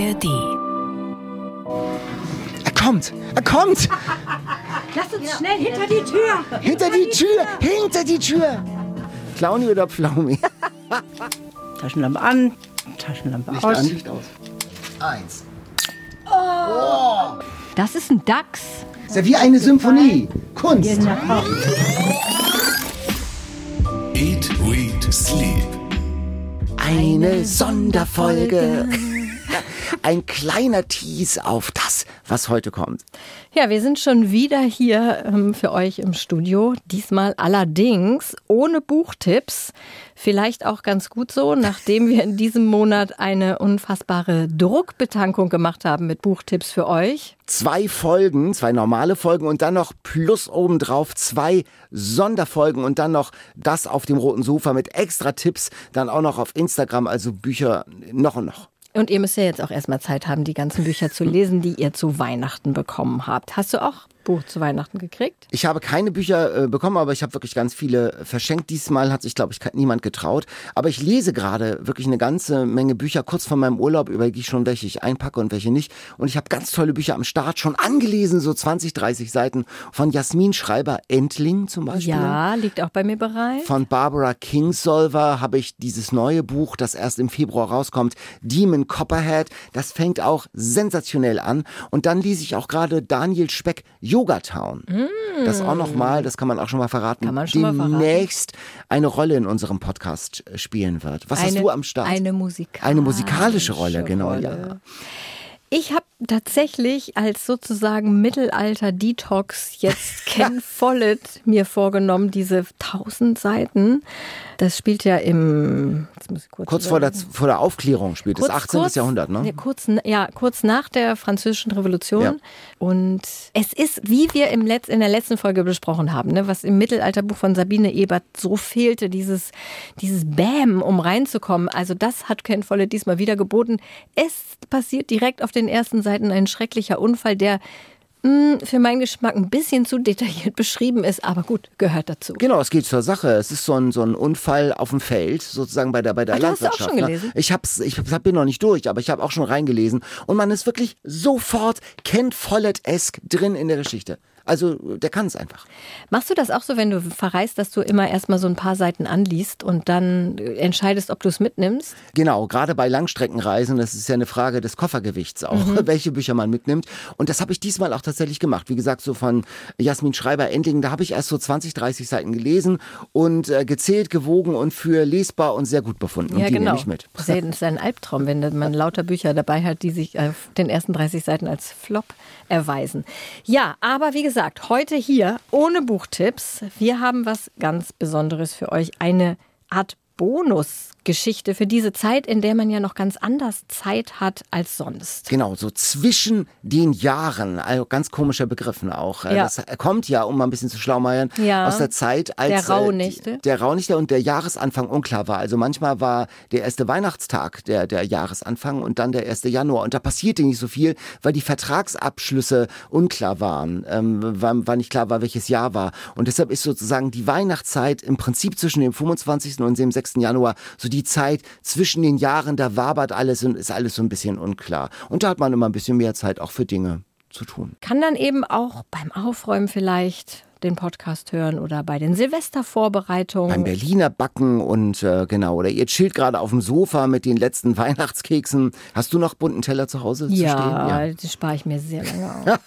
ARD. Er kommt! Er kommt! Lass uns schnell hinter die Tür! Hinter die Tür! Hinter die Tür! Clowny oder Pflaumi? Taschenlampe an, Taschenlampe Licht aus. an, Licht aus. Eins. Das ist ein Dachs. Ist ja wie eine Symphonie. Kunst. Eat, Read, Sleep. Eine Sonderfolge. Ein kleiner Tease auf das, was heute kommt. Ja, wir sind schon wieder hier ähm, für euch im Studio. Diesmal allerdings ohne Buchtipps. Vielleicht auch ganz gut so, nachdem wir in diesem Monat eine unfassbare Druckbetankung gemacht haben mit Buchtipps für euch. Zwei Folgen, zwei normale Folgen und dann noch plus obendrauf zwei Sonderfolgen und dann noch das auf dem roten Sofa mit extra Tipps, dann auch noch auf Instagram, also Bücher noch und noch. Und ihr müsst ja jetzt auch erstmal Zeit haben, die ganzen Bücher zu lesen, die ihr zu Weihnachten bekommen habt. Hast du auch Buch zu Weihnachten gekriegt? Ich habe keine Bücher äh, bekommen, aber ich habe wirklich ganz viele verschenkt. Diesmal hat sich, glaube ich, niemand getraut. Aber ich lese gerade wirklich eine ganze Menge Bücher. Kurz vor meinem Urlaub überlege ich schon, welche ich einpacke und welche nicht. Und ich habe ganz tolle Bücher am Start schon angelesen, so 20, 30 Seiten von Jasmin Schreiber, Entling zum Beispiel. Ja, liegt auch bei mir bereit. Von Barbara Kingsolver habe ich dieses neue Buch, das erst im Februar rauskommt, Demon Copperhead. Das fängt auch sensationell an. Und dann lese ich auch gerade Daniel Speck, Yoga Town. Das auch nochmal, das kann man auch schon mal verraten, Mm. Kann man schon mal verraten. demnächst eine Rolle in unserem Podcast äh, spielen wird. Was hast Eine- du am Start? Eine musikalische, Eine musikalische Rolle, genau, ja. Ich habe tatsächlich als sozusagen Mittelalter-Detox jetzt Ken Follett mir vorgenommen, diese 1000 Seiten. Das spielt ja im kurz, Kurz vor der, vor der Aufklärung spielt es, 18. Jahrhundert, ne? Ja, kurz, ja, kurz nach der Französischen Revolution. Ja. Und es ist, wie wir im Letz-, in der letzten Folge besprochen haben, ne, was im Mittelalterbuch von Sabine Ebert so fehlte, dieses, dieses Bäm, um reinzukommen. Also das hat Ken Follett diesmal wieder geboten. Es passiert direkt auf den ersten Seiten ein schrecklicher Unfall, der mh, für meinen Geschmack ein bisschen zu detailliert beschrieben ist, aber gut, gehört dazu. Genau, es geht zur Sache. Es ist so ein, so ein Unfall auf dem Feld, sozusagen bei der, bei der Ach, du hast Landwirtschaft. auch schon ne? gelesen? Ich hab's, ich hab, bin noch nicht durch, aber ich habe auch schon reingelesen. Und man ist wirklich sofort Ken Follett-esque drin in der Geschichte. Also, der kann es einfach. Machst du das auch so, wenn du verreist, dass du immer erstmal so ein paar Seiten anliest und dann entscheidest, ob du es mitnimmst? Genau, gerade bei Langstreckenreisen, das ist ja eine Frage des Koffergewichts auch, Mhm. welche Bücher man mitnimmt. Und das habe ich diesmal auch tatsächlich gemacht. Wie gesagt, so von Jasmin Schreiber Endlingen, da habe ich erst so 20, 30 Seiten gelesen und äh, gezählt, gewogen und für lesbar und sehr gut befunden. und die nehme ich mit. Das ist ja- das ist ein Albtraum, wenn man lauter Bücher dabei hat, die sich auf den ersten 30 Seiten als Flop erweisen. Ja, aber wie gesagt, heute hier ohne Buchtipps. Wir haben was ganz Besonderes für euch. Eine Art Bonusgeschichte für diese Zeit, in der man ja noch ganz anders Zeit hat als sonst. Genau, so zwischen den Jahren, also ganz komischer Begriffen auch. Äh, Ja. Das kommt ja, um mal ein bisschen zu schlaumeiern, Ja. aus der Zeit, als Der äh, Rauhnächte. die- der Rauhnächte und der Jahresanfang unklar war. Also manchmal war der erste Weihnachtstag der, der Jahresanfang und dann der erste Januar. Und da passierte nicht so viel, weil die Vertragsabschlüsse unklar waren, ähm, war, war nicht klar war, welches Jahr war. Und deshalb ist sozusagen die Weihnachtszeit im Prinzip zwischen dem 25. und dem 6. Januar so die Zeit zwischen den Jahren, da wabert alles und ist alles so ein bisschen unklar. Und da hat man immer ein bisschen mehr Zeit auch für Dinge zu tun. Kann dann eben auch beim Aufräumen vielleicht den Podcast hören oder bei den Silvestervorbereitungen. Beim Berliner Backen und äh, genau, oder ihr chillt gerade auf dem Sofa mit den letzten Weihnachtskeksen. Hast du noch bunten Teller zu Hause zu stehen? ja, das spare ich mir sehr lange auf.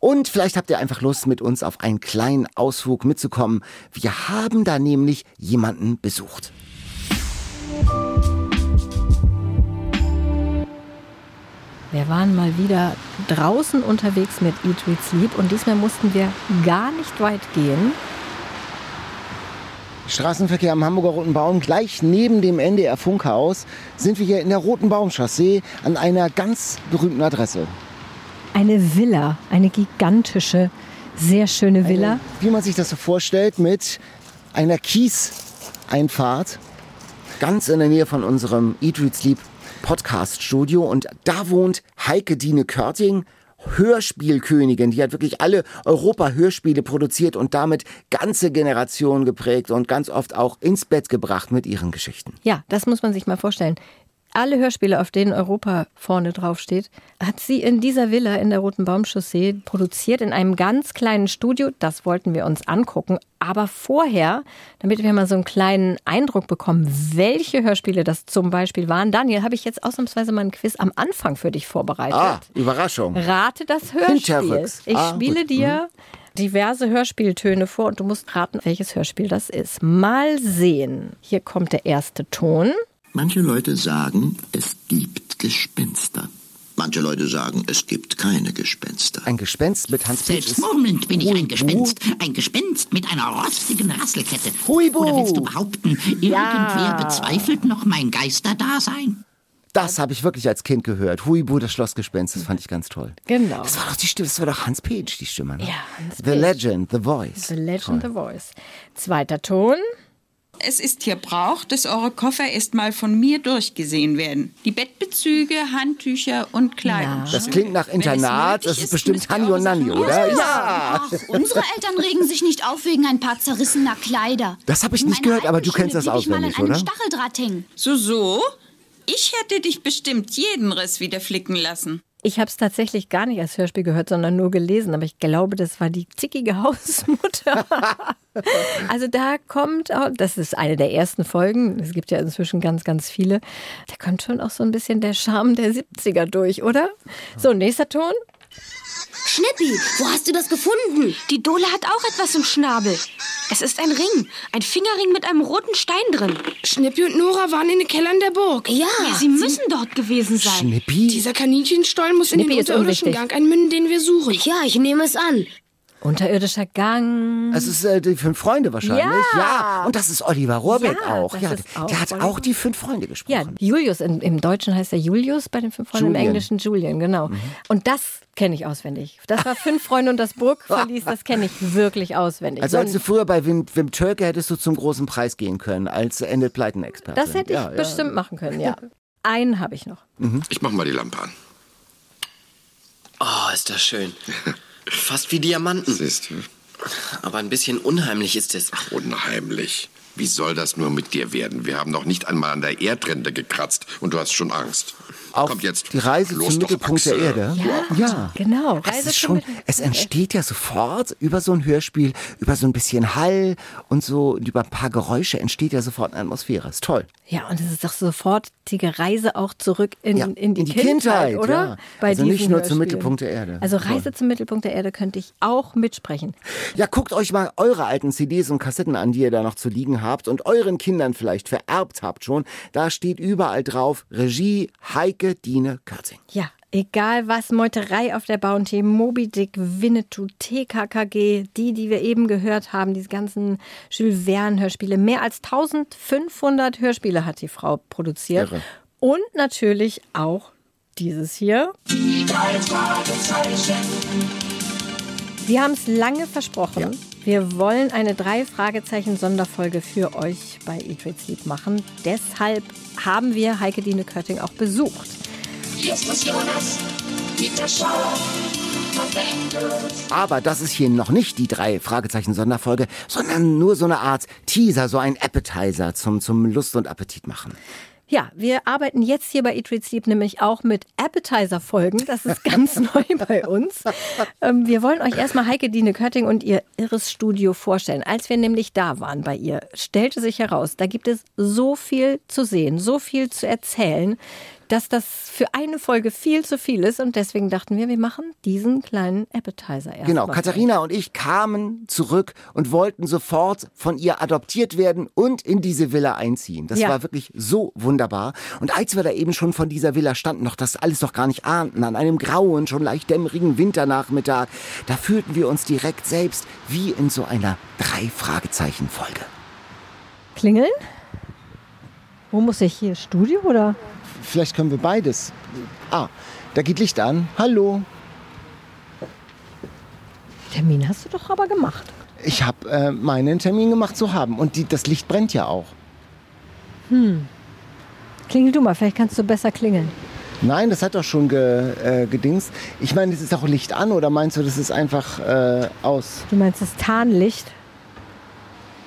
Und vielleicht habt ihr einfach Lust, mit uns auf einen kleinen Ausflug mitzukommen. Wir haben da nämlich jemanden besucht. Wir waren mal wieder draußen unterwegs mit Eat, Read, Sleep und diesmal mussten wir gar nicht weit gehen. Straßenverkehr am Hamburger Roten Baum, gleich neben dem NDR Funkhaus, sind wir hier in der Roten Baumchaussee an einer ganz berühmten Adresse. Eine Villa, eine gigantische, sehr schöne Villa. Wie man sich das so vorstellt, mit einer Kieseinfahrt, ganz in der Nähe von unserem Eat, Read, Sleep Podcast-Studio. Und da wohnt Heike Dine Körting, Hörspielkönigin. Die hat wirklich alle Europa-Hörspiele produziert und damit ganze Generationen geprägt und ganz oft auch ins Bett gebracht mit ihren Geschichten. Ja, das muss man sich mal vorstellen. Alle Hörspiele, auf denen Europa vorne draufsteht, hat sie in dieser Villa in der Roten Baumchaussee produziert, in einem ganz kleinen Studio. Das wollten wir uns angucken. Aber vorher, damit wir mal so einen kleinen Eindruck bekommen, welche Hörspiele das zum Beispiel waren, Daniel, habe ich jetzt ausnahmsweise mal ein Quiz am Anfang für dich vorbereitet. Ah, Überraschung. Rate das Hörspiel. Ich Ah, spiele gut. dir diverse Hörspieltöne vor und du musst raten, welches Hörspiel das ist. Mal sehen. Hier kommt der erste Ton. Manche Leute sagen, es gibt Gespenster. Manche Leute sagen, es gibt keine Gespenster. Ein Gespenst mit Hans Selbst murmelnd bin ich ein Huibu. Gespenst. Ein Gespenst mit einer rostigen Rasselkette. Huibu. Oder willst du behaupten, irgendwer bezweifelt noch mein Geisterdasein? Das habe ich wirklich als Kind gehört. Huibu, das Schlossgespenst, das fand ich ganz toll. Genau. Das war doch die Stimme, das war doch Hans Peach, die Stimme. Ne? Ja, Hans The Peach. Legend, The Voice. The Legend, The Voice. Zweiter Ton. Es ist hier Brauch, dass eure Koffer erstmal von mir durchgesehen werden. Die Bettbezüge, Handtücher und Kleidung. Das klingt nach Internat, das ist bestimmt Hanni und Nanni, oder? Ja. Ach, unsere Eltern regen sich nicht auf wegen ein paar zerrissener Kleider. Das habe ich nicht gehört, aber du kennst das auswendig, oder? Stacheldraht hängen. So, so? Ich hätte dich bestimmt jeden Riss wieder flicken lassen. Ich habe es tatsächlich gar nicht als Hörspiel gehört, sondern nur gelesen. Aber ich glaube, das war die zickige Hausmutter. also da kommt, auch, das ist eine der ersten Folgen. Es gibt ja inzwischen ganz, ganz viele. Da kommt schon auch so ein bisschen der Charme der 70er durch, oder? So, nächster Ton. Schnippi, wo hast du das gefunden? Die Dole hat auch etwas im Schnabel. Es ist ein Ring, ein Fingerring mit einem roten Stein drin. Schnippi und Nora waren in den Kellern der Burg. Ja, sie müssen dort gewesen sein. Schnippi? Dieser Kaninchenstollen muss in Schnippi den ist unterirdischen. Gang einmünden, den wir suchen. Ja, ich nehme es an. Unterirdischer Gang. Es ist äh, die fünf Freunde wahrscheinlich. Ja. Und das ist Oliver Rohrbeck Ja, auch. Ja, auch der hat Oliver. auch die fünf Freunde Ja, gesprochen. Julius, in, im Deutschen heißt er Julius, bei den fünf Freunden, im Julian. Englischen Julian, genau. Und das kenne ich auswendig. Das war Fünf Freunde und das Burgverlies, das kenne ich wirklich auswendig. Also So als du früher bei Wim, Wim Türke hättest du zum großen Preis gehen können, als Endet Pleiten-Experte. das hätte ich ja, ja. bestimmt machen können, ja. Einen habe ich noch. Ich mach mal die Lampe an. Oh, ist das schön. Fast wie Diamanten. Siehst du? Aber ein bisschen unheimlich ist es. Unheimlich. Wie soll das nur mit dir werden? Wir haben noch nicht einmal an der Erdrinde gekratzt und du hast schon Angst. Auf Kommt jetzt. die Reise Los zum Mittelpunkt der. Erde. Ja. Genau. Es, Reise ist zum schon, es entsteht ja sofort über so ein Hörspiel, über so ein bisschen Hall und so und über ein paar Geräusche entsteht ja sofort eine Atmosphäre. Ist toll. Ja, und es ist doch sofortige Reise auch zurück in, Ja, in, die, in die Kindheit, Kindheit, oder? ja. Also nicht nur zum. Mittelpunkt der Erde. Also Toll. Reise zum Mittelpunkt der Erde könnte ich auch mitsprechen. Ja, guckt euch mal eure alten CDs und Kassetten an, die ihr da noch zu liegen habt und euren Kindern vielleicht vererbt habt schon. Da steht überall drauf Regie Heike Dine Körzing. Ja, egal was, Meuterei auf der Bounty, Moby Dick, Winnetou, TKKG, die, die wir eben gehört haben, diese ganzen Jules Verne-Hörspiele. Mehr als 1500 Hörspiele hat die Frau produziert. Irre. Und natürlich auch dieses hier. Wir haben es lange versprochen. Wir wollen eine drei Fragezeichen Sonderfolge für euch bei Eat Read Sleep machen. Deshalb haben wir Heike Dine Kötting auch besucht. Aber das ist hier noch nicht die drei Fragezeichen Sonderfolge, sondern nur so eine Art Teaser, so ein Appetizer zum, zum Lust und Appetit machen. Ja, wir arbeiten jetzt hier bei Eat Read Sleep nämlich auch mit Appetizer-Folgen. Das ist ganz neu bei uns. Ähm, wir wollen euch erstmal Heike Dine Kötting und ihr irres Studio vorstellen. Als wir nämlich da waren bei ihr, stellte sich heraus, da gibt es so viel zu sehen, so viel zu erzählen, dass das für eine Folge viel zu viel ist. Und deswegen dachten wir, wir machen diesen kleinen Appetizer erst. Genau, mal. Katharina und ich kamen zurück und wollten sofort von ihr adoptiert werden und in diese Villa einziehen. Das Ja. war wirklich so wunderbar. Und als wir da eben schon von dieser Villa standen, noch das alles noch gar nicht ahnten, an einem grauen, schon leicht dämmerigen Winternachmittag, da fühlten wir uns direkt selbst wie in so einer Drei-Fragezeichen-Folge. Klingeln? Wo muss ich hier? Studio oder? Vielleicht können wir beides. Ah, da geht Licht an. Hallo. Termin hast du doch aber gemacht. Ich habe äh, meinen Termin gemacht zu haben. Und die, das Licht brennt ja auch. Klingel du mal, vielleicht kannst du besser klingeln. Nein, das hat doch schon ge, äh, gedingst. Ich meine, das ist auch Licht an oder meinst du, das ist einfach äh, aus? Du meinst das Tarnlicht?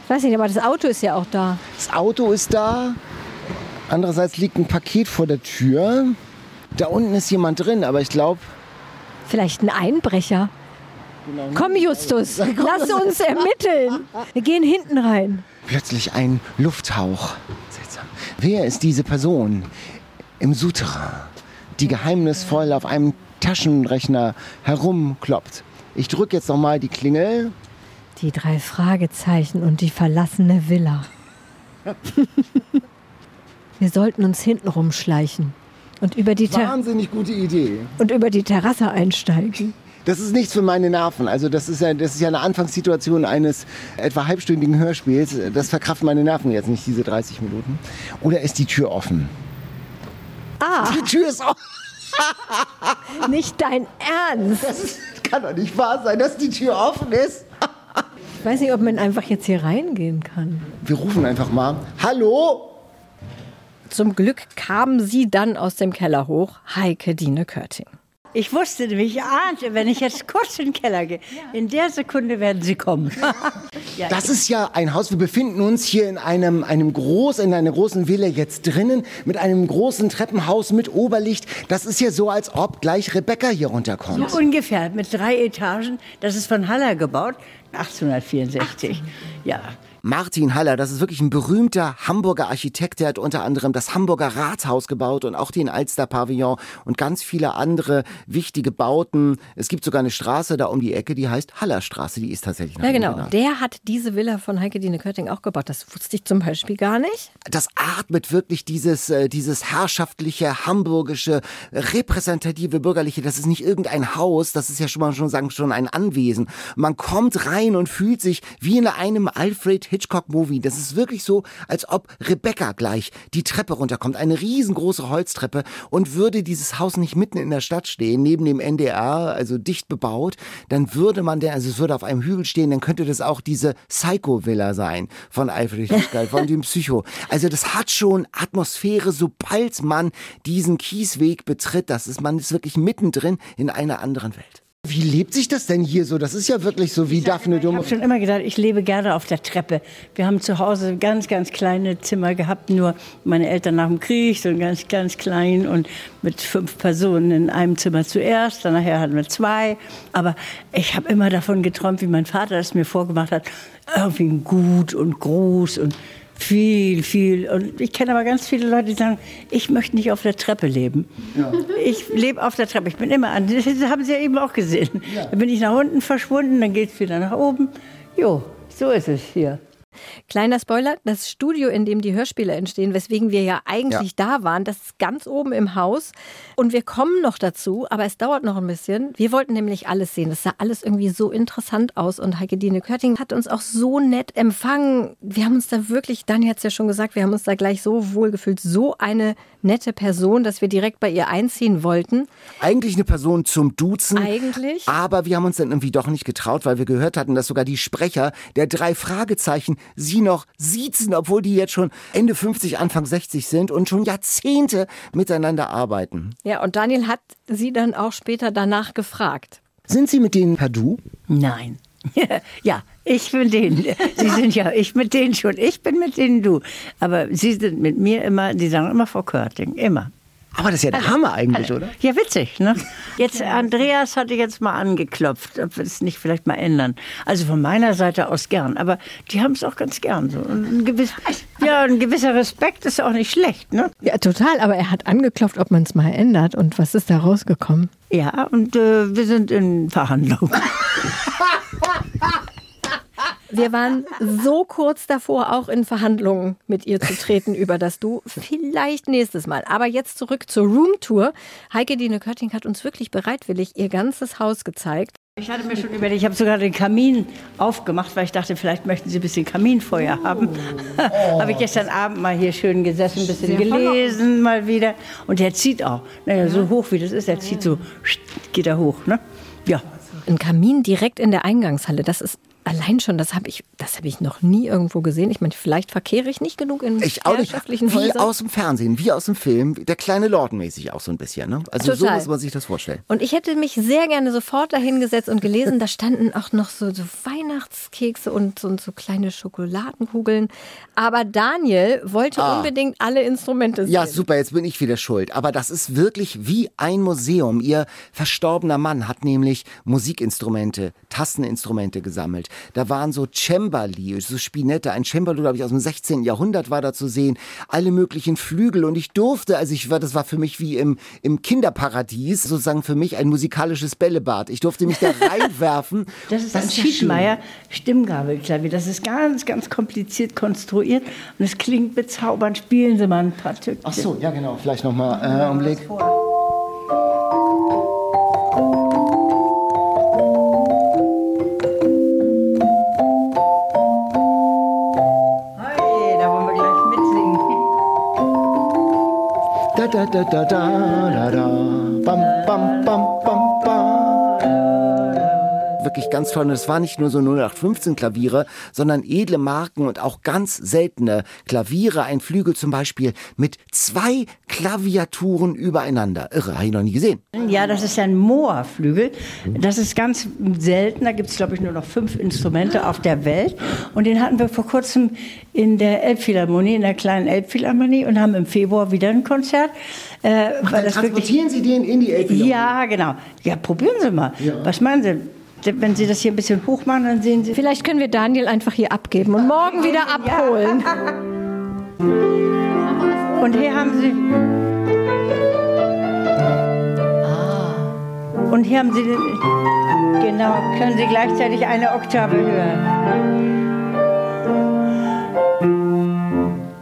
Ich weiß nicht, aber das Auto ist ja auch da. Das Auto ist da. Andererseits liegt ein Paket vor der Tür. Da unten ist jemand drin, aber ich glaube, Vielleicht ein Einbrecher. Komm, Justus, lass uns ermitteln. Wir gehen hinten rein. plötzlich ein Lufthauch. Seltsam. Wer ist diese Person im Souterrain, die geheimnisvoll auf einem Taschenrechner herumkloppt? Ich drücke jetzt nochmal die Klingel. Die drei Fragezeichen und die verlassene Villa. Wir sollten uns hinten rumschleichen und über die, Ter Wahnsinnig gute Idee. und über die Terrasse einsteigen. Das ist nichts für meine Nerven. Also das ist ja, das ist ja eine Anfangssituation eines etwa halbstündigen Hörspiels. Das verkraften meine Nerven jetzt nicht, diese 30 Minuten. Oder ist die Tür offen? Ah, Die Tür ist offen. nicht dein Ernst. Das ist, kann doch nicht wahr sein, dass die Tür offen ist. Ich weiß nicht, ob man einfach jetzt hier reingehen kann. Wir rufen einfach mal. Hallo? Zum Glück kamen sie dann aus dem Keller hoch, Heike Dine Körting. Ich wusste nämlich, ich ahnte, wenn ich jetzt kurz in den Keller gehe, in der Sekunde werden sie kommen. ja, Das ist ja ein Haus. Wir befinden uns hier in einem, einem groß, in einer großen Villa jetzt drinnen mit einem großen Treppenhaus mit Oberlicht. Das ist ja so, als ob gleich Rebecca hier runterkommt. so ungefähr mit drei Etagen. Das ist von Haller gebaut, 1864. Ja. Martin Haller, das ist wirklich ein berühmter Hamburger Architekt. Der hat unter anderem das Hamburger Rathaus gebaut und auch den Alster Pavillon und ganz viele andere wichtige Bauten. Es gibt sogar eine Straße da um die Ecke, die heißt Hallerstraße. Die ist tatsächlich nach Ja, genau. benannt. Der hat diese Villa von Heike Dine Körting auch gebaut. Das wusste ich zum Beispiel gar nicht. das atmet wirklich dieses, äh, dieses herrschaftliche, hamburgische, repräsentative, bürgerliche. Das ist nicht irgendein Haus, das ist ja schon mal schon sagen, schon ein Anwesen. Man kommt rein und fühlt sich wie in einem Alfred Hitchcock-Movie. Das ist wirklich so, als ob Rebecca gleich die Treppe runterkommt. Eine riesengroße Holztreppe und würde dieses Haus nicht mitten in der Stadt stehen, neben dem NDR, also dicht bebaut, dann würde man der, also es würde auf einem Hügel stehen, dann könnte das auch diese Psycho-Villa sein von Alfred Hitchcock, von dem Psycho. Also das hat schon Atmosphäre, sobald man diesen Kiesweg betritt. Das ist, man ist wirklich mittendrin in einer anderen Welt. Wie lebt sich das denn hier so? Das ist ja wirklich so wie Daphne Ich Dumme. habe schon immer gesagt, ich lebe gerne auf der Treppe. Wir haben zu Hause ganz, ganz kleine Zimmer gehabt, nur meine Eltern nach dem Krieg, so ganz, ganz klein und mit fünf Personen in einem Zimmer zuerst, dann nachher hatten wir zwei. Aber ich habe immer davon geträumt, wie mein Vater es mir vorgemacht hat, irgendwie gut und groß und viel, viel. Und ich kenne aber ganz viele Leute, die sagen, ich möchte nicht auf der Treppe leben. Ich lebe auf der Treppe. Ich bin immer an. Das haben Sie ja eben auch gesehen. Dann bin ich nach unten verschwunden, dann geht es wieder nach oben. Jo, so ist es hier. Kleiner Spoiler, das Studio, in dem die Hörspiele entstehen, weswegen wir ja eigentlich da waren, das ist ganz oben im Haus. Und wir kommen noch dazu, aber es dauert noch ein bisschen. Wir wollten nämlich alles sehen. Das sah alles irgendwie so interessant aus. Und Heike Dine Körting hat uns auch so nett empfangen. Wir haben uns da wirklich, Dani hat es ja schon gesagt, wir haben uns da gleich so wohlgefühlt. So eine nette Person, dass wir direkt bei ihr einziehen wollten. Eigentlich eine Person zum Duzen. Eigentlich. Aber wir haben uns dann irgendwie doch nicht getraut, weil wir gehört hatten, dass sogar die Sprecher der drei Fragezeichen sie noch siezen, obwohl die jetzt schon Ende 50, Anfang 60 sind und schon Jahrzehnte miteinander arbeiten. Ja, und Daniel hat sie dann auch später danach gefragt. Sind Sie mit denen per Du? Nein. Ja, ich mit denen. Sie sind ja, ich mit denen schon. Ich bin mit denen du. Aber Sie sind mit mir immer, die sagen immer Frau Körting. Immer. Aber das ist ja der Hammer eigentlich, oder? Ja, witzig, ne? Jetzt, Andreas hatte jetzt mal angeklopft, ob wir es nicht vielleicht mal ändern. Also von meiner Seite aus gern. Aber die haben es auch ganz gern so. Und ein, gewiss, ja, ein gewisser Respekt ist auch nicht schlecht, ne? Ja, total. Aber er hat angeklopft, ob man es mal ändert. Und was ist da rausgekommen? Ja, und äh, wir sind in Verhandlung. Wir waren so kurz davor, auch in Verhandlungen mit ihr zu treten über das Du. Vielleicht nächstes Mal. Aber jetzt zurück zur Roomtour. Heike Dine Kötting hat uns wirklich bereitwillig ihr ganzes Haus gezeigt. Ich hatte mir schon überlegt, ich habe sogar den Kamin aufgemacht, weil ich dachte, vielleicht möchten Sie ein bisschen Kaminfeuer haben. habe ich gestern Abend mal hier schön gesessen, ein bisschen gelesen mal wieder. Und der zieht auch. Naja, so hoch wie das ist, der zieht so, geht er hoch, ne? Ja. Ein Kamin direkt in der Eingangshalle, das ist allein schon, das habe ich, das habe ich noch nie irgendwo gesehen. Ich meine, vielleicht verkehre ich nicht genug in Ich auch nicht. Wie Häusern. aus dem Fernsehen, wie aus dem Film. Der kleine Lorden mäßig auch so ein bisschen. Ne? Also so Total. muss man sich das vorstellen. Und ich hätte mich sehr gerne sofort dahingesetzt und gelesen, da standen auch noch so, so Weihnachtskekse und so, so kleine Schokoladenkugeln. Aber Daniel wollte Ah. unbedingt alle Instrumente sehen. Ja, super, jetzt bin ich wieder schuld. Aber das ist wirklich wie ein Museum. Ihr verstorbener Mann hat nämlich Musikinstrumente, Tasteninstrumente gesammelt. Da waren so Cembali, so Spinette. Ein Cembalo, glaube ich, aus dem 16. Jahrhundert war da zu sehen. Alle möglichen Flügel. Und ich durfte, also ich war, das war für mich wie im, im Kinderparadies, sozusagen für mich ein musikalisches Bällebad. Ich durfte mich da reinwerfen. Das ist Das ein. Schiedmeier Stimmgabelklavier. Das ist ganz, ganz kompliziert konstruiert und es klingt bezaubernd. Spielen Sie mal ein paar Tücken. Ach so, ja genau. Vielleicht nochmal äh, einen Blick. Da da da da da da da. Bam bam bam bam bam. Wirklich ganz toll. Und es war nicht nur so 0815 Klaviere, sondern edle Marken und auch ganz seltene Klaviere. Ein Flügel zum Beispiel mit zwei Klaviaturen übereinander. Irre, habe ich noch nie gesehen. Ja, das ist ein Moorflügel. Das ist ganz selten. Da gibt es, glaube ich, nur noch fünf Instrumente auf der Welt. Und den hatten wir vor kurzem in der Elbphilharmonie, in der kleinen Elbphilharmonie und haben im Februar wieder ein Konzert. Äh, weil das wirklich Sie den in die Elbphilharmonie? Ja, genau. Ja, probieren Sie mal. Was meinen Sie? Wenn Sie das hier ein bisschen hoch machen, dann sehen Sie. Vielleicht können wir Daniel einfach hier abgeben und morgen wieder abholen. Und hier haben Sie. Ah. Und hier haben Sie. Genau, können Sie gleichzeitig eine Oktave hören.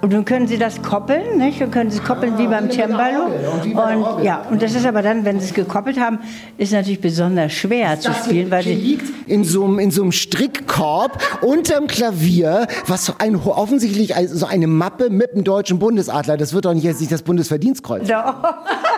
Und nun können Sie das koppeln, nicht? Und können Sie es koppeln wie beim Cembalo. Und ja, und das ist aber dann, wenn Sie es gekoppelt haben, ist natürlich besonders schwer zu spielen, weil Sie liegt in so einem, in so einem Strickkorb unterm Klavier, was so ein, offensichtlich so eine Mappe mit dem deutschen Bundesadler. Das wird doch nicht jetzt nicht das Bundesverdienstkreuz.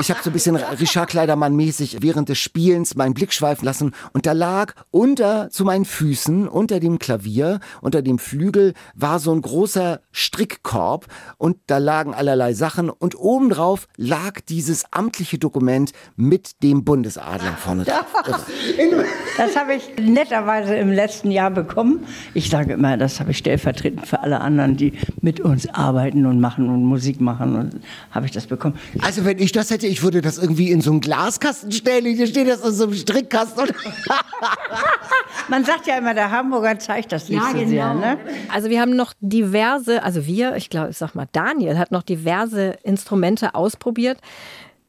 Ich habe so ein bisschen Richard Kleidermann-mäßig während des Spielens meinen Blick schweifen lassen und da lag unter zu meinen Füßen, unter dem Klavier, unter dem Flügel, war so ein großer Strickkorb und da lagen allerlei Sachen und obendrauf lag dieses amtliche Dokument mit dem Bundesadler vorne drauf. Irre. Das habe ich netterweise im letzten Jahr bekommen. Ich sage immer, das habe ich stellvertretend für alle anderen, die mit uns arbeiten und machen und Musik machen. Und habe ich das bekommen. Also wenn ich das hätte, ich würde das irgendwie in so einen Glaskasten stellen. Hier steht das in so einem Strickkasten. Man sagt ja immer, der Hamburger zeigt das nicht Ja, so genau. sehr. Ne? Also wir haben noch diverse, also wir, ich glaube, ich sag mal, Daniel hat noch diverse Instrumente ausprobiert.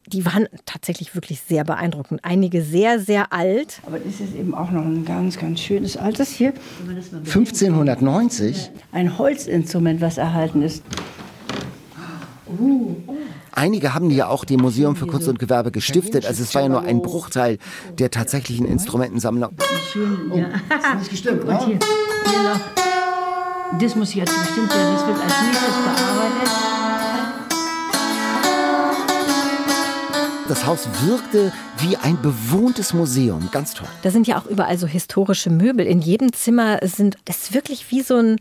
Die waren tatsächlich wirklich sehr beeindruckend. Einige sehr, sehr alt. Aber das ist eben auch noch ein ganz, ganz schönes altes hier. Wenn man das mal 1590. Ein Holzinstrument, was erhalten ist. Einige haben ja auch dem Museum für Kunst und Gewerbe gestiftet. Also es war ja nur ein Bruchteil der tatsächlichen Instrumentensammlung. Schön, ja. ist nicht gestimmt, noch. Das muss jetzt bestimmt werden. Das wird als nächstes bearbeitet. Das Haus wirkte wie ein bewohntes Museum. Ganz toll. Da sind ja auch überall so historische Möbel. In jedem Zimmer sind ist wirklich wie so ein,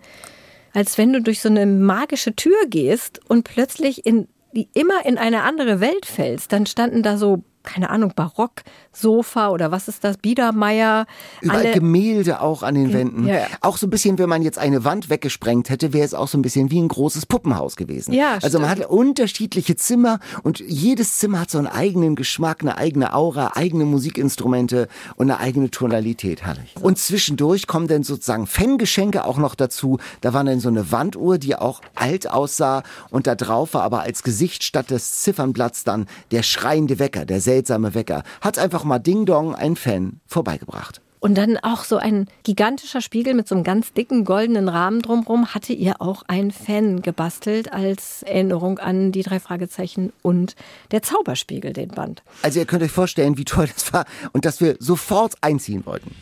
als wenn du durch so eine magische Tür gehst und plötzlich in die immer in eine andere Welt fällst. Dann standen da so keine Ahnung, Barock-Sofa oder was ist das, Biedermeier. Überall alle- Gemälde auch an den Wänden. ja, ja. Auch so ein bisschen, wenn man jetzt eine Wand weggesprengt hätte, wäre es auch so ein bisschen wie ein großes Puppenhaus gewesen. Ja, also man stimmt. hat unterschiedliche Zimmer und jedes Zimmer hat so einen eigenen Geschmack, eine eigene Aura, eigene Musikinstrumente und eine eigene Tonalität. Herrlich. Und zwischendurch kommen dann sozusagen Fangeschenke auch noch dazu. Da war dann so eine Wanduhr, die auch alt aussah und da drauf war aber als Gesicht statt des Ziffernblatts dann der schreiende Wecker, der seltsame Wecker. Hat einfach mal Ding Dong, ein Fan, vorbeigebracht. Und dann auch so ein gigantischer Spiegel mit so einem ganz dicken goldenen Rahmen drumherum hatte ihr auch ein Fan gebastelt als Erinnerung an die drei Fragezeichen und der Zauberspiegel, den Band. Also ihr könnt euch vorstellen, wie toll das war und dass wir sofort einziehen wollten.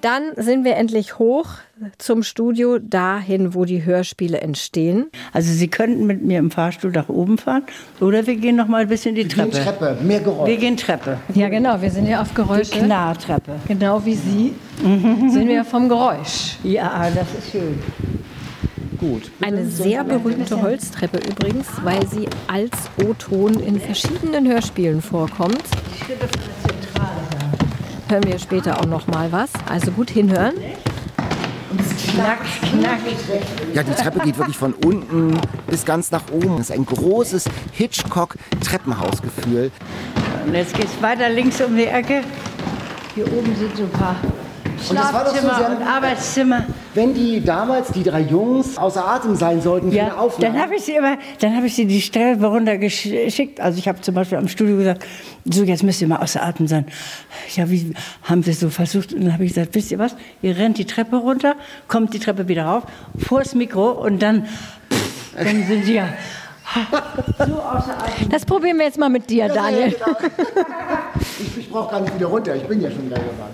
Dann sind wir endlich hoch zum Studio, dahin, wo die Hörspiele entstehen. Also Sie könnten mit mir im Fahrstuhl nach oben fahren oder wir gehen noch mal ein bisschen die Treppe. gehen Treppe, mehr Geräusch. Wir gehen Treppe. Ja, genau, wir sind ja auf Geräusche. Die Knarrtreppe. Genau wie Sie sind wir vom Geräusch. Ja, das ist schön. Gut. Eine sehr berühmte Holztreppe übrigens, weil sie als O-Ton in verschiedenen Hörspielen vorkommt. Hören wir später auch noch mal was. Also gut hinhören. Knack, knack. Ja, die Treppe geht wirklich von unten bis ganz nach oben. Das ist ein großes Hitchcock-Treppenhausgefühl. Und jetzt geht's weiter links um die Ecke. Hier oben sind so ein paar Und das war doch so, Schlafzimmer Sie haben- und Arbeitszimmer. Wenn die damals, die drei Jungs, außer Atem sein sollten für eine Ja, Aufnahme. dann habe ich sie immer, dann habe ich sie die Stelle runtergeschickt. Also ich habe zum Beispiel am Studio gesagt, so jetzt müsst ihr mal außer Atem sein. Ja, wie haben wir so versucht? Und dann habe ich gesagt, wisst ihr was? Ihr rennt die Treppe runter, kommt die Treppe wieder rauf, vors Mikro und dann, pff, dann sind sie ja so außer Atem. Das probieren wir jetzt mal mit dir, Daniel. Ich, ich brauche gar nicht wieder runter, ich bin ja schon gleich gefahren.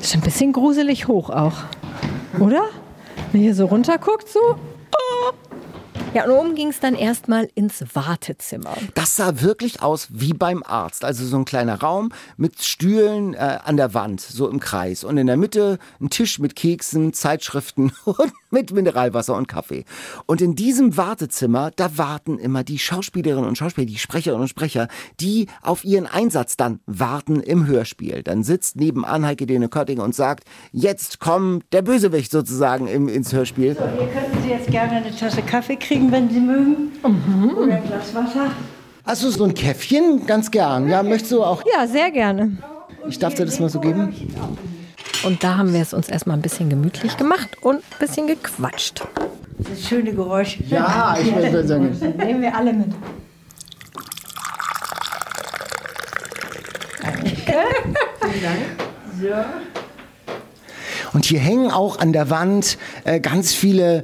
Ist ein bisschen gruselig hoch auch. Oder? Wenn ihr hier so runter guckt, so. Oh. Ja, und oben ging es dann erstmal ins Wartezimmer. Das sah wirklich aus wie beim Arzt. Also so ein kleiner Raum mit Stühlen äh, an der Wand, so im Kreis. Und in der Mitte ein Tisch mit Keksen, Zeitschriften und mit Mineralwasser und Kaffee. Und in diesem Wartezimmer, da warten immer die Schauspielerinnen und Schauspieler, die Sprecherinnen und Sprecher, die auf ihren Einsatz dann warten im Hörspiel. Dann sitzt nebenan Heike Dene Kötting und sagt, jetzt kommt der Bösewicht sozusagen im, ins Hörspiel. So, hier könnten Sie jetzt gerne eine Tasse Kaffee kriegen, wenn Sie mögen. Oder ein Glas Wasser. Hast du so ein Käffchen? Ganz gern. Ja, möchtest du auch? Ja, sehr gerne. Ich darf dir das mal so geben. Und da haben wir es uns erstmal ein bisschen gemütlich gemacht und ein bisschen gequatscht. Das schöne Geräusch. Ja, ich würde sagen. Nehmen wir alle mit. Und hier hängen auch an der Wand äh, ganz viele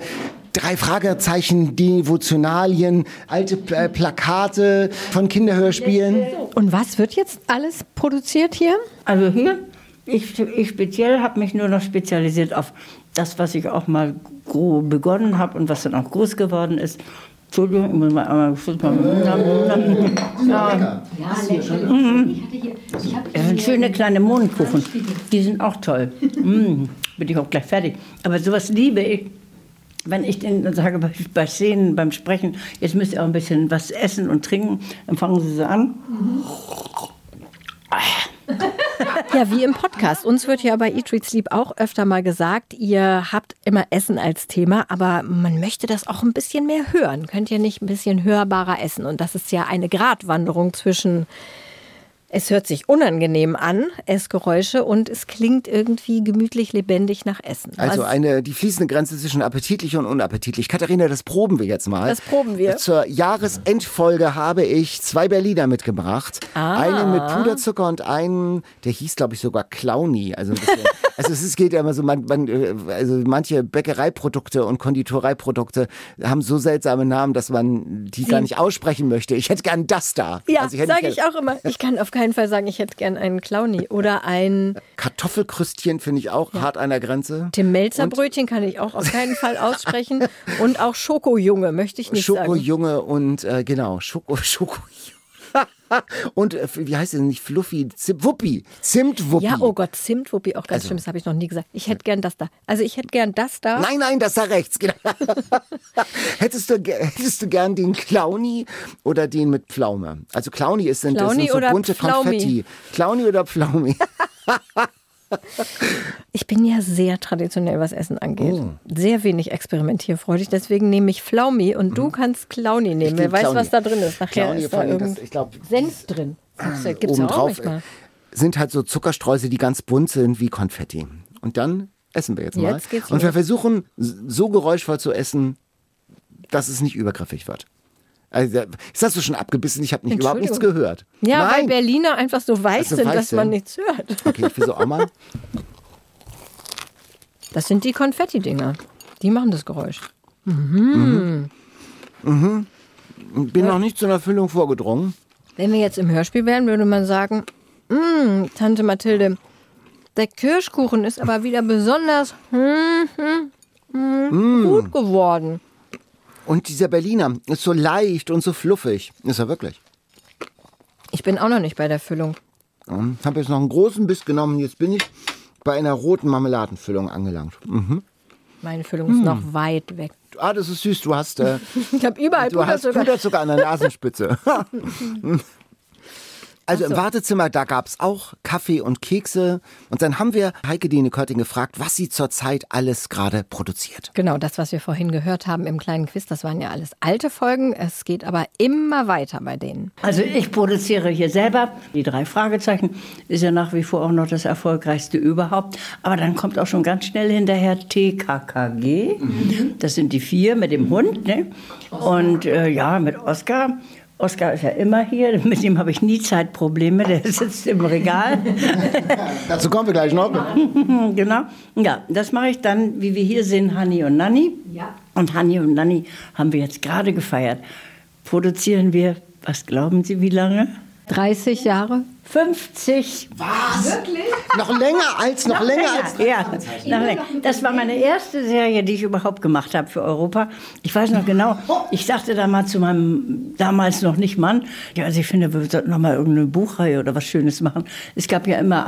drei Fragezeichen, Devotionalien, alte äh, Plakate von Kinderhörspielen. Und was wird jetzt alles produziert hier? Also hier, ich, ich speziell habe mich nur noch spezialisiert auf das, was ich auch mal gro- begonnen habe und was dann auch groß geworden ist. Entschuldigung, ich muss mal einmal kurz mal. Ja, das sind schöne kleine Mohnkuchen. Die sind auch toll. Mm, bin ich auch gleich fertig. Aber sowas liebe ich. Wenn ich denen sage bei- bei Szenen, beim Sprechen, jetzt müsst ihr auch ein bisschen was essen und trinken, dann fangen sie so an. Ja, wie im Podcast. Uns wird ja bei Eat, Read, Sleep auch öfter mal gesagt, ihr habt immer Essen als Thema, aber man möchte das auch ein bisschen mehr hören. Könnt ihr nicht ein bisschen hörbarer essen? Und das ist ja eine Gratwanderung zwischen es hört sich unangenehm an, Essgeräusche, und es klingt irgendwie gemütlich lebendig nach Essen. Also eine, die fließende Grenze zwischen appetitlich und unappetitlich. Katharina, das proben wir jetzt mal. Das proben wir. Zur Jahresendfolge habe ich zwei Berliner mitgebracht. Ah. Einen mit Puderzucker und einen, der hieß, glaube ich, sogar Clowny. Also, bisschen, also es geht ja immer so, man, man, äh, also manche Bäckereiprodukte und Konditoreiprodukte haben so seltsame Namen, dass man die gar nicht aussprechen möchte. Ich hätte gern das da. ja, Also sage ich auch immer. Ich kann auf keinen Fall sagen, ich hätte gern einen Clowny oder ein Kartoffelkrüstchen finde ich auch hart an der Grenze. Tim Melzer Brötchen kann ich auch auf keinen Fall aussprechen und auch Schokojunge möchte ich nicht sagen. Schokojunge und äh, genau, Schoko, Schoko. und äh, wie heißt es nicht? Fluffy, Zim, Wuppi, Zimtwuppi. Ja, oh Gott, Zimtwuppi, auch ganz Also- schlimm, das habe ich noch nie gesagt. Ich hätte gern das da. Also ich hätte gern das da. Nein, nein, das da rechts. Genau. hättest, du, hättest du gern den Clowny oder den mit Pflaume? Also Clowny ist, sind, das Clowny sind so oder bunte Pflaumi? Konfetti. Clowny oder Pflaumi? Ich bin ja sehr traditionell, was Essen angeht. Oh. Sehr wenig experimentierfreudig, deswegen nehme ich Flaumi und du kannst Clowny nehmen. nehm Wer weiß, was da drin ist. Nachher Clowny ist da irgend ich glaub, Senf drin. Gibt es ja auch Obendrauf manchmal. äh, sind halt so Zuckerstreusel, die ganz bunt sind wie Konfetti. Und dann essen wir jetzt mal. Jetzt Und wir versuchen so geräuschvoll zu essen, dass es nicht übergriffig wird. Also, jetzt hast du schon abgebissen, ich habe nicht überhaupt nichts gehört. Ja, weil Nein. Berliner einfach so weiß Also sind, weiß dass man nichts hört. Okay, ich versuche auch mal. Das sind die Konfetti-Dinger. Die machen das Geräusch. Bin noch nicht zu einer Füllung vorgedrungen. Wenn wir jetzt im Hörspiel wären, würde man sagen, "Mm, Tante Mathilde, Der Kirschkuchen ist aber wieder besonders hm, hm, hm, gut geworden. Und dieser Berliner ist so leicht und so fluffig. Ist er wirklich. Ich bin auch noch nicht bei der Füllung. Ich habe jetzt noch einen großen Biss genommen. Jetzt bin ich bei einer roten Marmeladenfüllung angelangt. Mhm. Meine Füllung ist noch weit weg. Ah, das ist süß. Du hast, äh, Ich habe überall du hast Puderzucker. Puderzucker an der Nasenspitze. Also im Wartezimmer, da gab's auch Kaffee und Kekse. Und dann haben wir Heike Dine Körting gefragt, was sie zurzeit alles gerade produziert. Genau, das, was wir vorhin gehört haben im kleinen Quiz, das waren ja alles alte Folgen. Es geht aber immer weiter bei denen. Also ich produziere hier selber. Die drei Fragezeichen ist ja nach wie vor auch noch das erfolgreichste überhaupt. Aber dann kommt auch schon ganz schnell hinterher TKKG. Das sind die vier mit dem Hund. Ne? Und äh, ja, mit Oscar. Oscar ist ja immer hier, mit dem habe ich nie Zeitprobleme, der sitzt im Regal. Dazu kommen wir gleich noch. genau. Ja, das mache ich dann, wie wir hier sehen, Hanni und Nanni. Ja. Und Hanni und Nanni haben wir jetzt gerade gefeiert. Produzieren wir, was glauben Sie, wie lange? 30 Jahre? 50. Noch länger als, noch, länger, als. Ja, noch länger. Das war meine erste Serie, die ich überhaupt gemacht habe für Europa. Ich weiß noch genau, ich sagte da mal zu meinem damals noch nicht Mann, ja, also ich finde, wir sollten noch mal irgendeine Buchreihe oder was Schönes machen. Es gab ja immer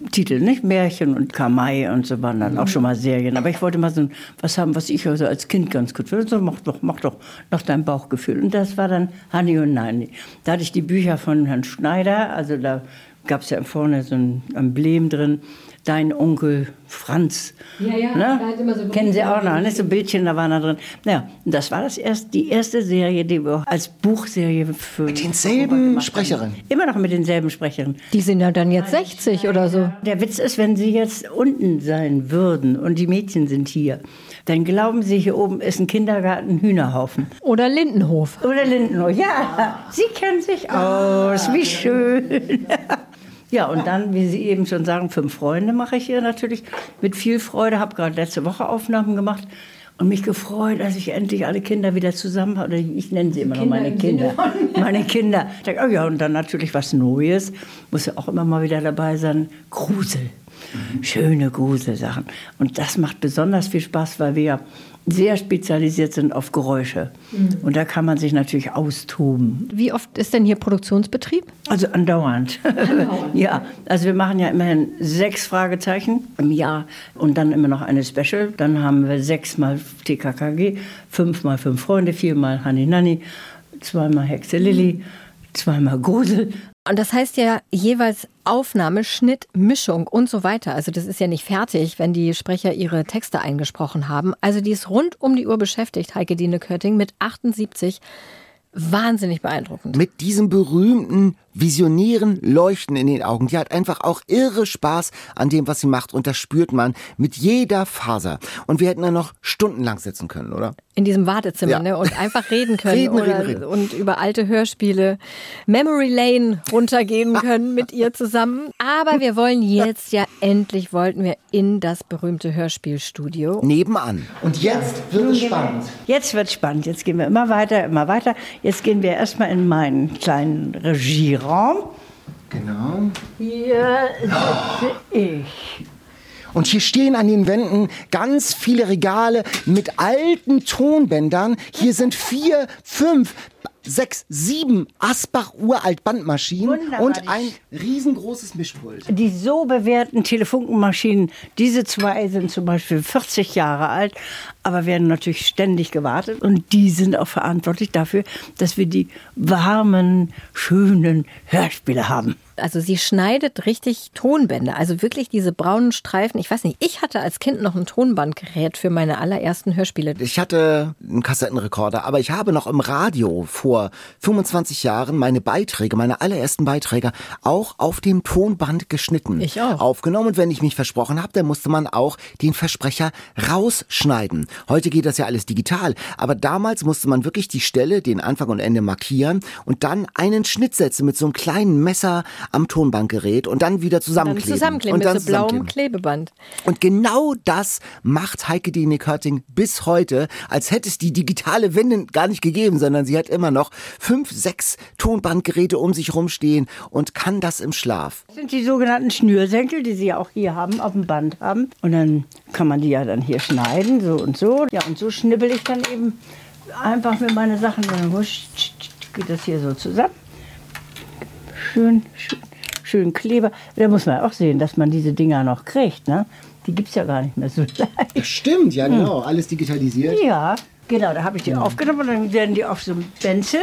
Einzeltitel, nicht? Märchen und Kamai und so waren dann auch schon mal Serien. Aber ich wollte mal so was haben, was ich also als Kind ganz gut finde. So, mach doch, mach doch nach deinem Bauchgefühl. Und das war dann Honey und Nani. Da hatte ich die Bücher von Herrn Schneider, also da gab es ja vorne so ein Emblem drin. Dein Onkel Franz. Ja, ja, ne? so Kennen Sie auch noch, ne? So Bildchen, da waren da drin. Naja, das war das erst, die erste Serie, die wir auch als Buchserie für. Mit denselben Sprecherinnen? Immer noch mit denselben Sprecherinnen. Die sind ja dann jetzt 60 oder so. Der Witz ist, wenn Sie jetzt unten sein würden und die Mädchen sind hier, dann glauben Sie, hier oben ist ein Kindergarten, Hühnerhaufen. Oder Lindenhof. Oder Lindenhof, ja. Sie kennen sich aus, wie schön. Ja, und dann, wie Sie eben schon sagen, fünf Freunde mache ich hier natürlich mit viel Freude. Habe gerade letzte Woche Aufnahmen gemacht und mich gefreut, dass ich endlich alle Kinder wieder zusammen habe. Ich nenne sie immer noch meine Kinder. Meine Kinder. Ich denke, oh ja, und dann natürlich was Neues. Muss ja auch immer mal wieder dabei sein. Grusel. Schöne Gruselsachen. Und das macht besonders viel Spaß, weil wir ja sehr spezialisiert sind auf Geräusche. Und da kann man sich natürlich austoben. Wie oft ist denn hier Produktionsbetrieb? Also andauernd. ja, also wir machen ja immerhin sechs Fragezeichen im Jahr und dann immer noch eine Special. Dann haben wir sechsmal TKKG, fünfmal fünf Freunde, viermal Hanni Nanni, zweimal Hexe Lilly, zweimal Grusel. Und das heißt ja jeweils Aufnahme, Schnitt, Mischung und so weiter. Also das ist ja nicht fertig, wenn die Sprecher ihre Texte eingesprochen haben. Also die ist rund um die Uhr beschäftigt, Heike Dine Körting, mit 78. Wahnsinnig beeindruckend. Mit diesem berühmten, visionären Leuchten in den Augen. Die hat einfach auch irre Spaß an dem, was sie macht. Und das spürt man mit jeder Faser. Und wir hätten da noch stundenlang sitzen können, oder? In diesem Wartezimmer Ja. ne? und einfach reden können Reden, oder, reden, reden. und über alte Hörspiele Memory Lane runtergehen können mit ihr zusammen. Aber wir wollen jetzt ja endlich, wollten wir in das berühmte Hörspielstudio. Nebenan. Und jetzt wird es spannend. Jetzt wird spannend. Jetzt gehen wir immer weiter, immer weiter. Jetzt gehen wir erstmal in meinen kleinen Regieraum. Genau. Hier sitze ich. Und hier stehen an den Wänden ganz viele Regale mit alten Tonbändern. Hier sind vier, fünf, sechs, sieben Asbach uralt Bandmaschinen Wunderbar, und ein riesengroßes Mischpult. Die so bewährten Telefunkenmaschinen, diese zwei sind zum Beispiel 40 Jahre alt, aber werden natürlich ständig gewartet. Und die sind auch verantwortlich dafür, dass wir die warmen, schönen Hörspiele haben. Also sie schneidet richtig Tonbänder, also wirklich diese braunen Streifen. Ich weiß nicht, ich hatte als Kind noch ein Tonbandgerät für meine allerersten Hörspiele. Ich hatte einen Kassettenrekorder, aber ich habe noch im Radio vor 25 Jahren meine Beiträge, meine allerersten Beiträge auch auf dem Tonband geschnitten. Ich auch. Aufgenommen und wenn ich mich versprochen habe, dann musste man auch den Versprecher rausschneiden. Heute geht das ja alles digital, aber damals musste man wirklich die Stelle, den Anfang und Ende markieren und dann einen Schnitt setzen mit so einem kleinen Messer am Tonbandgerät und dann wieder Dann zusammenkleben. zusammenkleben und mit dann so blauem zusammenkleben. Klebeband. Und genau das macht Heike Dine Körting bis heute, als hätte es die digitale Wende gar nicht gegeben, sondern sie hat immer noch fünf, sechs Tonbandgeräte um sich rumstehen und kann das im Schlaf. Das sind die sogenannten Schnürsenkel, die Sie ja auch hier haben, auf dem Band haben. Und dann kann man die ja dann hier schneiden, so und so. Ja, und so schnibbel ich dann eben einfach mit meinen Sachen. Dann geht das hier so zusammen. Schön, schön, schön Kleber. Da muss man auch sehen, dass man diese Dinger noch kriegt. Ne? Die gibt es ja gar nicht mehr so leicht. Stimmt, ja genau, alles digitalisiert. Ja, genau, da habe ich die aufgenommen und dann werden die auf so einem Benzel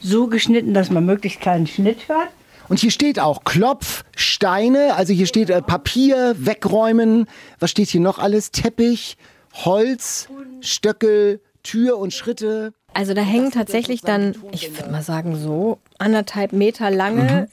so geschnitten, dass man möglichst keinen Schnitt hört. Und hier steht auch Klopf, Steine, also hier steht äh, Papier, wegräumen. Was steht hier noch alles? Teppich, Holz, Stöckel, Tür und Schritte. Also da hängen tatsächlich dann, ich würde mal sagen so, anderthalb Meter lange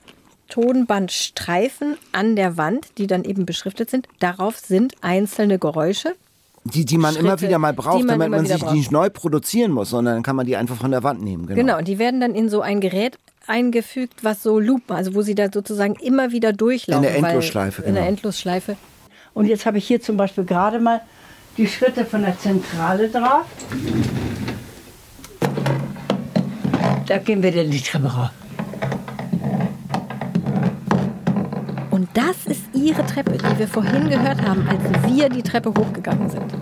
Tonbandstreifen an der Wand, die dann eben beschriftet sind. Darauf sind einzelne Geräusche. Die, die man immer Schritte, wieder mal die braucht, man damit immer man sich braucht. nicht neu produzieren muss, sondern dann kann man die einfach von der Wand nehmen. Genau. Genau, und die werden dann in so ein Gerät eingefügt, was so Loop, also wo sie da sozusagen immer wieder durchlaufen. In der weil- Endlosschleife, In der genau. Endlosschleife. Und jetzt habe ich hier zum Beispiel gerade mal die Schritte von der Zentrale drauf. Da gehen wir dann die Treppe rauf. Und das ist ihre Treppe, die wir vorhin gehört haben, als wir die Treppe hochgegangen sind.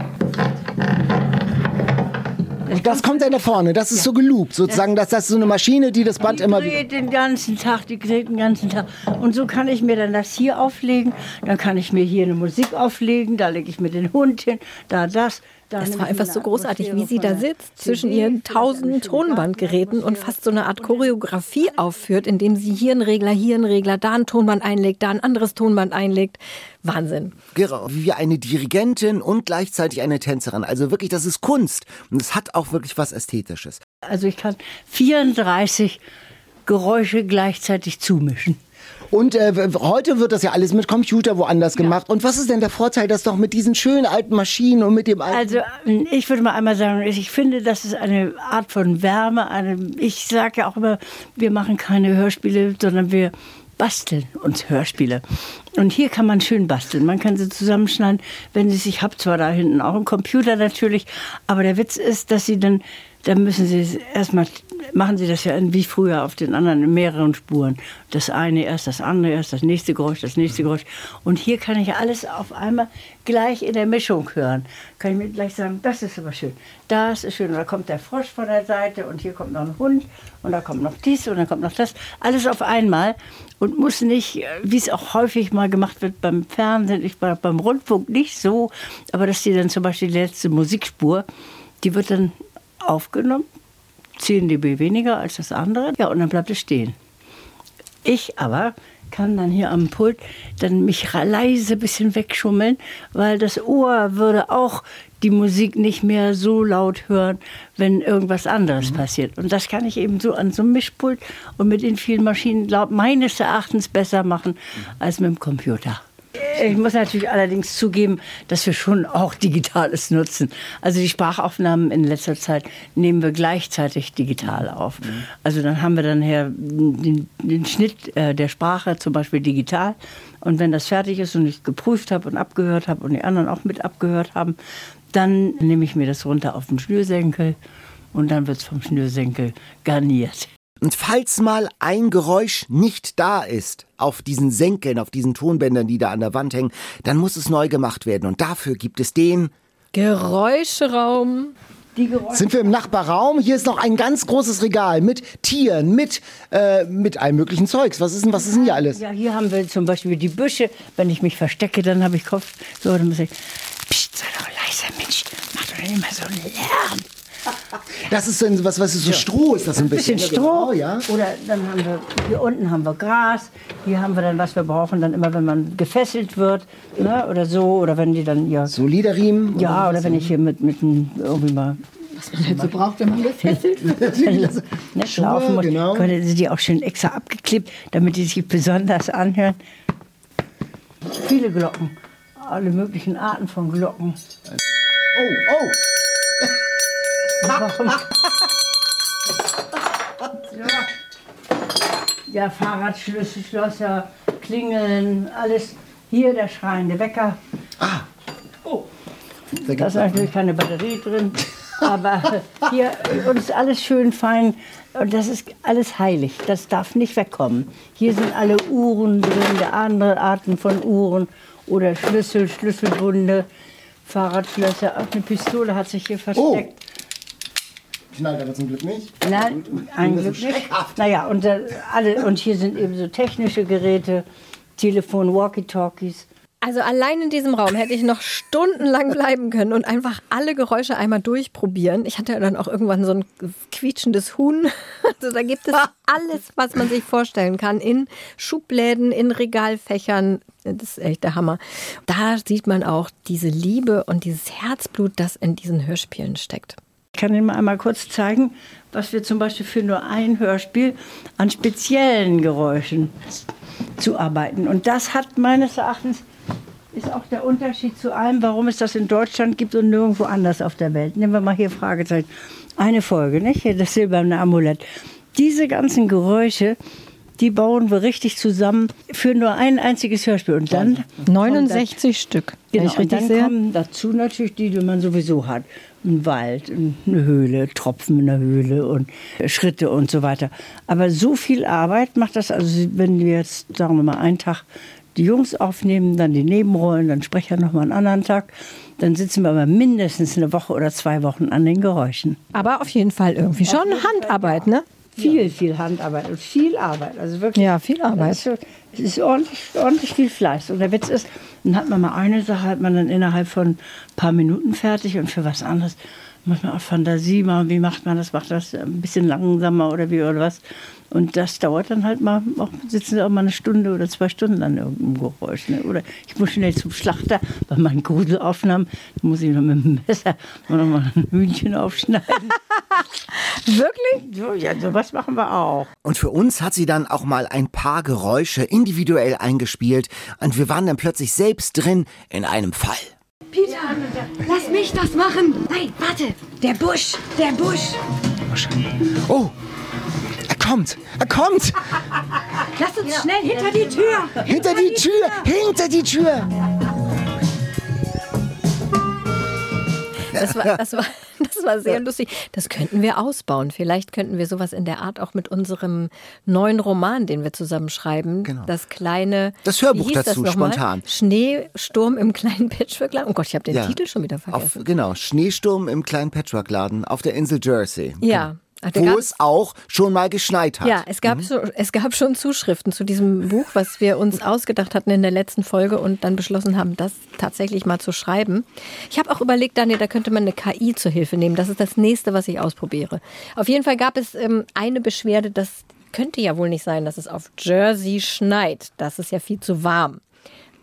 Das kommt dann da vorne, das ist so geloopt, sozusagen, dass das ist so eine Maschine, die das Band Die immer dreht den ganzen Tag, die dreht den ganzen Tag. Und so kann ich mir dann das hier auflegen, dann kann ich mir hier eine Musik auflegen, da lege ich mir den Hund hin, da das. Es war einfach so großartig, wie sie da sitzt, zwischen ihren tausenden Tonbandgeräten und fast so eine Art Choreografie aufführt, indem sie hier einen Regler, hier einen Regler, da ein Tonband einlegt, da ein anderes Tonband einlegt. Wahnsinn. Genau, wie eine Dirigentin und gleichzeitig eine Tänzerin. Also wirklich, das ist Kunst. Und es hat auch wirklich was Ästhetisches. Also ich kann 34 Geräusche gleichzeitig zumischen. Und äh, heute wird das ja alles mit Computer woanders gemacht. Und was ist denn der Vorteil, dass doch mit diesen schönen alten Maschinen und mit dem alten... Also ich würde mal einmal sagen, ich finde, das ist eine Art von Wärme. Eine, ich sage ja auch immer, wir machen keine Hörspiele, sondern wir basteln uns Hörspiele. Und hier kann man schön basteln. Man kann sie zusammenschneiden, wenn sie sich, ich habe zwar da hinten auch einen Computer natürlich, aber der Witz ist, dass sie dann, dann müssen sie erstmal, machen sie das ja wie früher auf den anderen in mehreren Spuren. Das eine erst, das andere erst, das nächste Geräusch, das nächste Geräusch. Und hier kann ich alles auf einmal gleich in der Mischung hören. Kann ich mir gleich sagen, das ist aber schön, das ist schön. Und da kommt der Frosch von der Seite und hier kommt noch ein Hund und da kommt noch dies und dann kommt noch das. Alles auf einmal und muss nicht, äh, wie es auch häufig mal gemacht wird beim Fernsehen, ich beim Rundfunk nicht so, aber dass die dann zum Beispiel die letzte Musikspur, die wird dann aufgenommen, 10 dB weniger als das andere, ja, und dann bleibt es stehen. Ich aber kann dann hier am Pult dann mich leise ein bisschen wegschummeln, weil das Ohr würde auch die Musik nicht mehr so laut hören, wenn irgendwas anderes passiert. Und das kann ich eben so an so einem Mischpult und mit den vielen Maschinen glaub, meines Erachtens besser machen als mit dem Computer. Ich muss natürlich allerdings zugeben, dass wir schon auch Digitales nutzen. Also die Sprachaufnahmen in letzter Zeit nehmen wir gleichzeitig digital auf. Also dann haben wir dann her den, den Schnitt äh, der Sprache zum Beispiel digital. Und wenn das fertig ist und ich geprüft habe und abgehört habe und die anderen auch mit abgehört haben, dann nehme ich mir das runter auf den Schnürsenkel und dann wird es vom Schnürsenkel garniert. Und falls mal ein Geräusch nicht da ist, auf diesen Senkeln, auf diesen Tonbändern, die da an der Wand hängen, dann muss es neu gemacht werden. Und dafür gibt es den. Geräuscheraum. Die Geräusche Sind wir im Nachbarraum? Hier ist noch ein ganz großes Regal mit Tieren, mit, äh, mit allem möglichen Zeugs. Was ist denn, was ist denn hier alles? Ja, hier haben wir zum Beispiel die Büsche. Wenn ich mich verstecke, dann habe ich Kopf. So, dann muss ich. Psst, sei doch leiser, Mensch. Mach doch nicht immer so einen Lärm. Das ist so ein, was, was ist so Stroh ist das ein Ein bisschen bisschen. Stroh. Ja, genau, ja. Oder dann haben wir, hier unten haben wir Gras. Hier haben wir dann, was wir brauchen, dann immer, wenn man gefesselt wird. Ne? Oder so. Oder wenn die dann, ja. So Liederriemen. Ja, oder wenn ich hier mit, mit einem, irgendwie mal. Was man halt so braucht, wenn man gefesselt wird. ne, Schuhe, laufen muss. genau. Können Sie die auch schön extra abgeklebt, damit die sich besonders anhören. Viele Glocken. Alle möglichen Arten von Glocken. Oh, oh. Warum? Ja, Fahrradschlüssel, Schlosser, Klingeln, alles. Hier der schreiende Wecker. Ah. Oh. Da ist natürlich keine Batterie drin. Aber hier und ist alles schön fein. Und das ist alles heilig. Das darf nicht wegkommen. Hier sind alle Uhren drin, der andere Arten von Uhren oder Schlüssel, Schlüsselbunde, Fahrradschlösser. Auch eine Pistole hat sich hier versteckt. Oh. Knallt aber zum Glück nicht. Nein, ein Glück nicht. Naja, und, äh, alle, und hier sind eben so technische Geräte, Telefon, Walkie-Talkies. Also allein in diesem Raum hätte ich noch stundenlang bleiben können und einfach alle Geräusche einmal durchprobieren. Ich hatte ja dann auch irgendwann so ein quietschendes Huhn. Also da gibt es alles, was man sich vorstellen kann, in Schubläden, in Regalfächern. Das ist echt der Hammer. Da sieht man auch diese Liebe und dieses Herzblut, das in diesen Hörspielen steckt. Ich kann Ihnen mal einmal kurz zeigen, was wir zum Beispiel für nur ein Hörspiel an speziellen Geräuschen zu arbeiten. Und das hat meines Erachtens ist auch der Unterschied zu allem, warum es das in Deutschland gibt und nirgendwo anders auf der Welt. Nehmen wir mal hier Fragezeichen. Eine Folge, nicht? Hier das silberne Amulett. Diese ganzen Geräusche, die bauen wir richtig zusammen für nur ein einziges Hörspiel. Und dann 69 Stück. wenn Genau, und dann kommen dazu natürlich die, die man sowieso hat. Ein Wald, eine Höhle, Tropfen in der Höhle und Schritte und so weiter. Aber so viel Arbeit macht das, also wenn wir jetzt, sagen wir mal, einen Tag die Jungs aufnehmen, dann die Nebenrollen, dann Sprecher nochmal einen anderen Tag, dann sitzen wir aber mindestens eine Woche oder zwei Wochen an den Geräuschen. Aber auf jeden Fall irgendwie schon Handarbeit, ne? Viel, viel Handarbeit und viel Arbeit. Also wirklich. Ja, viel Arbeit. Das ist, es ist ordentlich, ordentlich viel Fleiß. Und der Witz ist, dann hat man mal eine Sache, hat man dann innerhalb von ein paar Minuten fertig und für was anderes muss man auch Fantasie machen. Wie macht man das? Macht das ein bisschen langsamer oder wie oder was? Und das dauert dann halt mal, auch, sitzen sie auch mal eine Stunde oder zwei Stunden an irgendeinem Geräusch. Ne? Oder ich muss schnell zum Schlachter bei meinen Gruselaufnahmen, da muss ich noch mit dem Messer noch mal ein Hühnchen aufschneiden. Wirklich? So, ja, sowas machen wir auch. Und für uns hat sie dann auch mal ein paar Geräusche individuell eingespielt und wir waren dann plötzlich selbst drin in einem Fall. Peter, lass mich das machen. Nein, warte. Der Busch, der Busch. Oh, er kommt, er kommt! Lass uns schnell hinter die Tür. Hinter die Tür, hinter die Tür! Das war, das, war, das war sehr lustig. Das könnten wir ausbauen. Vielleicht könnten wir sowas in der Art auch mit unserem neuen Roman, den wir zusammen schreiben. Das kleine. Das Hörbuch dazu, das spontan. Schneesturm im kleinen Patchwork-Laden. Oh Gott, ich habe den Ja. Titel schon wieder Auf, vergessen. genau, Schneesturm im kleinen Patchwork-Laden auf der Insel Jersey. Ja. Ach, Wo es auch schon mal geschneit hat. Ja, es gab, so, es gab schon Zuschriften zu diesem Buch, was wir uns ausgedacht hatten in der letzten Folge und dann beschlossen haben, das tatsächlich mal zu schreiben. Ich habe auch überlegt, Daniel, da könnte man eine KI zur Hilfe nehmen. Das ist das nächste, was ich ausprobiere. Auf jeden Fall gab es ähm, eine Beschwerde, das könnte ja wohl nicht sein, dass es auf Jersey schneit. Das ist ja viel zu warm.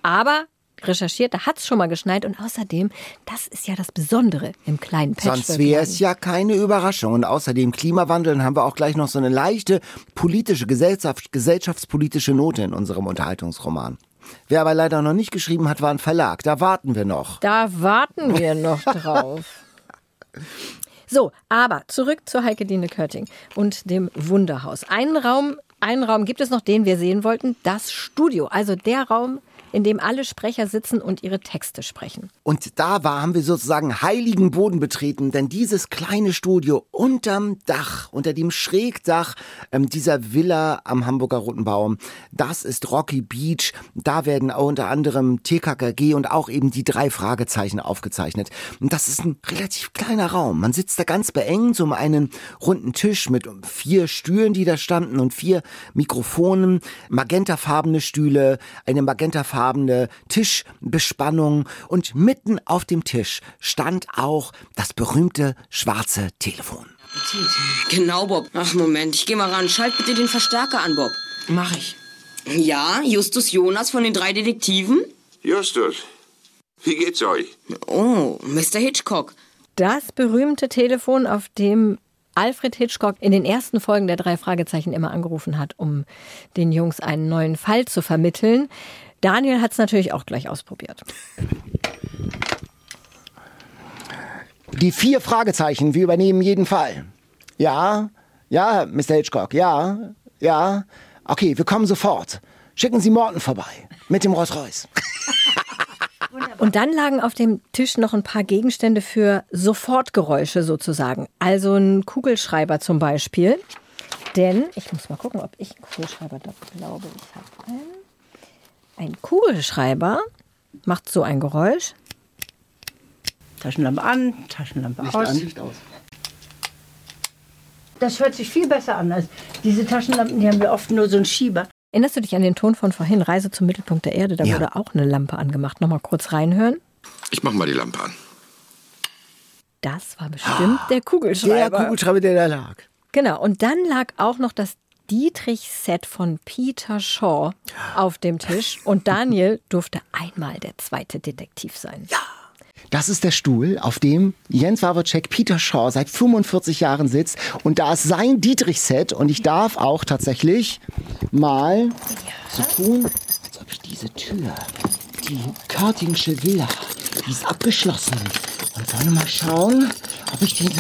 Aber recherchiert, da hat es schon mal geschneit und außerdem, das ist ja das Besondere im kleinen Patchwork. Sonst wäre es ja keine Überraschung. Und außerdem Klimawandel haben wir auch gleich noch so eine leichte politische, Gesellschaft, gesellschaftspolitische Note in unserem Unterhaltungsroman. Wer aber leider noch nicht geschrieben hat, war ein Verlag. Da warten wir noch. Da warten wir noch drauf. So, aber zurück zu Heike Dine Körting und dem Wunderhaus. Einen Raum, einen Raum gibt es noch, den wir sehen wollten, das Studio. Also der Raum, in dem alle Sprecher sitzen und ihre Texte sprechen. Und da war, haben wir sozusagen heiligen Boden betreten, denn dieses kleine Studio unterm Dach, unter dem Schrägdach ähm, dieser Villa am Hamburger Roten Baum, das ist Rocky Beach. Da werden auch unter anderem TKKG und auch eben die drei Fragezeichen aufgezeichnet. Und das ist ein relativ kleiner Raum. Man sitzt da ganz beengt um einen runden Tisch mit vier Stühlen, die da standen und vier Mikrofonen, magentafarbene Stühle, eine magentafarbene Tischbespannung und mitten auf dem Tisch stand auch das berühmte schwarze Telefon. Genau, Bob. Ach, Moment, ich geh mal ran. Schalt bitte den Verstärker an, Bob. Mach ich. Ja, Justus Jonas von den drei Detektiven? Justus, wie geht's euch? Oh, Mr. Hitchcock. Das berühmte Telefon, auf dem Alfred Hitchcock in den ersten Folgen der drei Fragezeichen immer angerufen hat, um den Jungs einen neuen Fall zu vermitteln. Daniel hat es natürlich auch gleich ausprobiert. Die vier Fragezeichen, wir übernehmen jeden Fall. Ja, ja, Mr. Hitchcock, ja, ja. Okay, wir kommen sofort. Schicken Sie Morten vorbei. Mit dem Rolls-Royce. Und dann lagen auf dem Tisch noch ein paar Gegenstände für Sofortgeräusche sozusagen. Also ein Kugelschreiber zum Beispiel. Denn, ich muss mal gucken, ob ich einen Kugelschreiber da glaube. Ich habe einen. Ein Kugelschreiber macht so ein Geräusch. Taschenlampe an, Taschenlampe Licht aus. an, Licht aus. Das hört sich viel besser an als diese Taschenlampen, die haben wir oft nur so einen Schieber. Erinnerst du dich an den Ton von vorhin, Reise zum Mittelpunkt der Erde? Da Ja. wurde auch eine Lampe angemacht. Nochmal kurz reinhören. Ich mach mal die Lampe an. Das war bestimmt der Kugelschreiber. Der Kugelschreiber, der da lag. Genau, und dann lag auch noch das Dietrich-Set von Peter Shaw auf dem Tisch. Und Daniel durfte einmal der zweite Detektiv sein. Ja. Das ist der Stuhl, auf dem Jens Wawacek Peter Shaw seit 45 Jahren sitzt. Und da ist sein Dietrich-Set. Und ich darf auch tatsächlich mal so tun, als ob ich diese Tür, die Körtingsche Villa, die ist abgeschlossen. Und wollen wir mal schauen, ob ich den...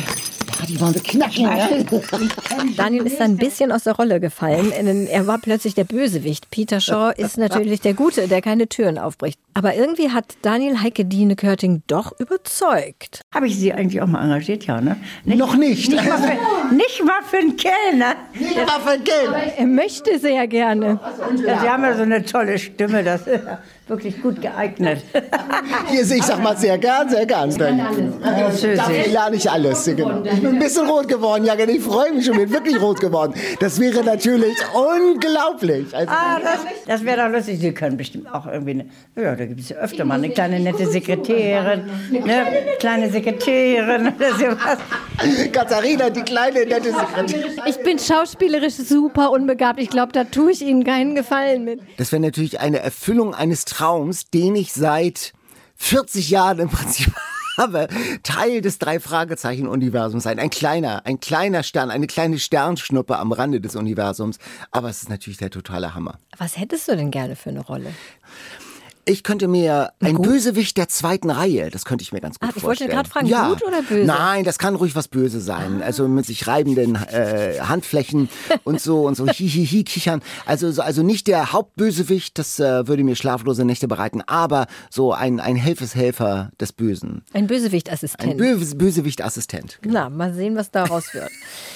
Die wollen wir knacken. Ja? Daniel ist ein bisschen aus der Rolle gefallen, denn er war plötzlich der Bösewicht. Peter Shaw ist natürlich der Gute, der keine Türen aufbricht. Aber irgendwie hat Daniel Heike Dine Körting doch überzeugt. Habe ich Sie eigentlich auch mal engagiert? Ja, ne? Noch nicht. Nicht mal für, nicht mal für einen Kellner. Nicht mal für einen Kellner. Er möchte sehr gerne. Ja, Sie haben ja so eine tolle Stimme, das ist ja wirklich gut geeignet. Hier, ich sag mal sehr gern, sehr gern. Französisch. Ja, nicht alles. Genau. Ich bin ein bisschen rot geworden, ja, ich freue mich schon, bin wirklich rot geworden. Das wäre natürlich unglaublich. Also, Ah, das, das wäre doch lustig. Sie können bestimmt auch irgendwie, eine, ja, da gibt es ja öfter mal eine kleine nette Sekretärin, ne, kleine Sekretärin oder sowas. Katharina, die kleine nette Sekretärin. Ich bin schauspielerisch super unbegabt. Ich glaube, da tue ich Ihnen keinen Gefallen mit. Das wäre natürlich eine Erfüllung eines Traums, den ich seit 40 Jahren im Prinzip habe. Teil des Drei-Fragezeichen-Universums sein. Ein kleiner, ein kleiner Stern, eine kleine Sternschnuppe am Rande des Universums. Aber es ist natürlich der totale Hammer. Was hättest du denn gerne für eine Rolle? Ich könnte mir ein Bösewicht der zweiten Reihe, das könnte ich mir ganz gut Ah, ich wollte vorstellen. gerade fragen, gut oder böse? Nein, das kann ruhig was Böse sein. Also mit sich reibenden äh, Handflächen und so und so hihihi kichern. Also so, also nicht der Hauptbösewicht, das äh, würde mir schlaflose Nächte bereiten, aber so ein ein Helfeshelfer des Bösen. Ein Bösewichtassistent. Ein Böse, Bösewichtassistent. Na, mal sehen, was daraus wird.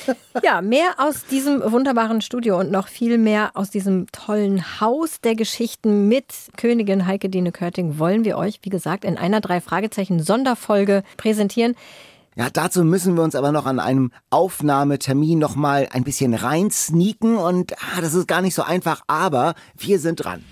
Ja, mehr aus diesem wunderbaren Studio und noch viel mehr aus diesem tollen Haus der Geschichten mit Königin Heike Dine Körting wollen wir euch, wie gesagt, in einer drei Fragezeichen Sonderfolge präsentieren. Ja, dazu müssen wir uns aber noch an einem Aufnahmetermin noch mal ein bisschen reinsneaken und ah, das ist gar nicht so einfach, aber wir sind dran.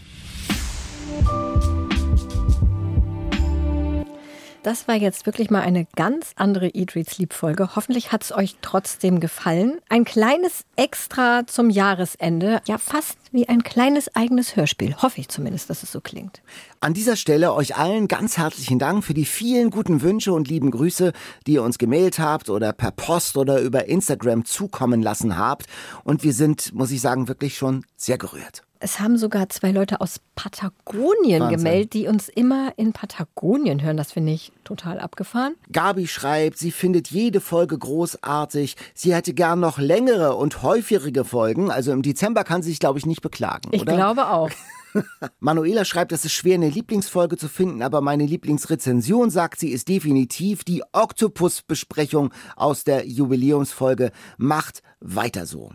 Das war jetzt wirklich mal eine ganz andere Eat, Read, Sleep Folge. Hoffentlich hat es euch trotzdem gefallen. Ein kleines Extra zum Jahresende. Ja, fast wie ein kleines eigenes Hörspiel. Hoffe ich zumindest, dass es so klingt. An dieser Stelle euch allen ganz herzlichen Dank für die vielen guten Wünsche und lieben Grüße, die ihr uns gemailt habt oder per Post oder über Instagram zukommen lassen habt. Und wir sind, muss ich sagen, wirklich schon sehr gerührt. Es haben sogar zwei Leute aus Patagonien Wahnsinn. gemeldet, die uns immer in Patagonien hören. Das finde ich total abgefahren. Gabi schreibt, sie findet jede Folge großartig. Sie hätte gern noch längere und häufigere Folgen. Also im Dezember kann sie sich, glaube ich, nicht beklagen. Ich oder? glaube auch. Manuela schreibt, es ist schwer, eine Lieblingsfolge zu finden, aber meine Lieblingsrezension, sagt sie, ist definitiv die Oktopus-Besprechung aus der Jubiläumsfolge. Macht weiter so.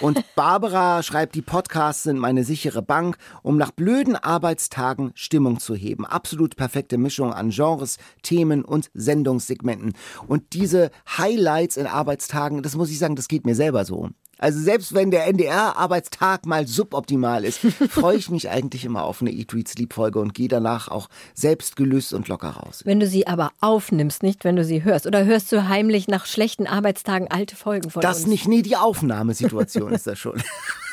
Und Barbara schreibt, die Podcasts sind meine sichere Bank, um nach blöden Arbeitstagen Stimmung zu heben. Absolut perfekte Mischung an Genres, Themen und Sendungssegmenten. Und diese Highlights in Arbeitstagen, das muss ich sagen, das geht mir selber so. Also selbst wenn der NDR-Arbeitstag mal suboptimal ist, freue ich mich eigentlich immer auf eine Eat, Read, Sleep Folge und gehe danach auch selbst gelöst und locker raus. Wenn du sie aber aufnimmst, nicht wenn du sie hörst. Oder hörst du heimlich nach schlechten Arbeitstagen alte Folgen von Das uns? nicht, nee, die Aufnahmesituation ist das schon.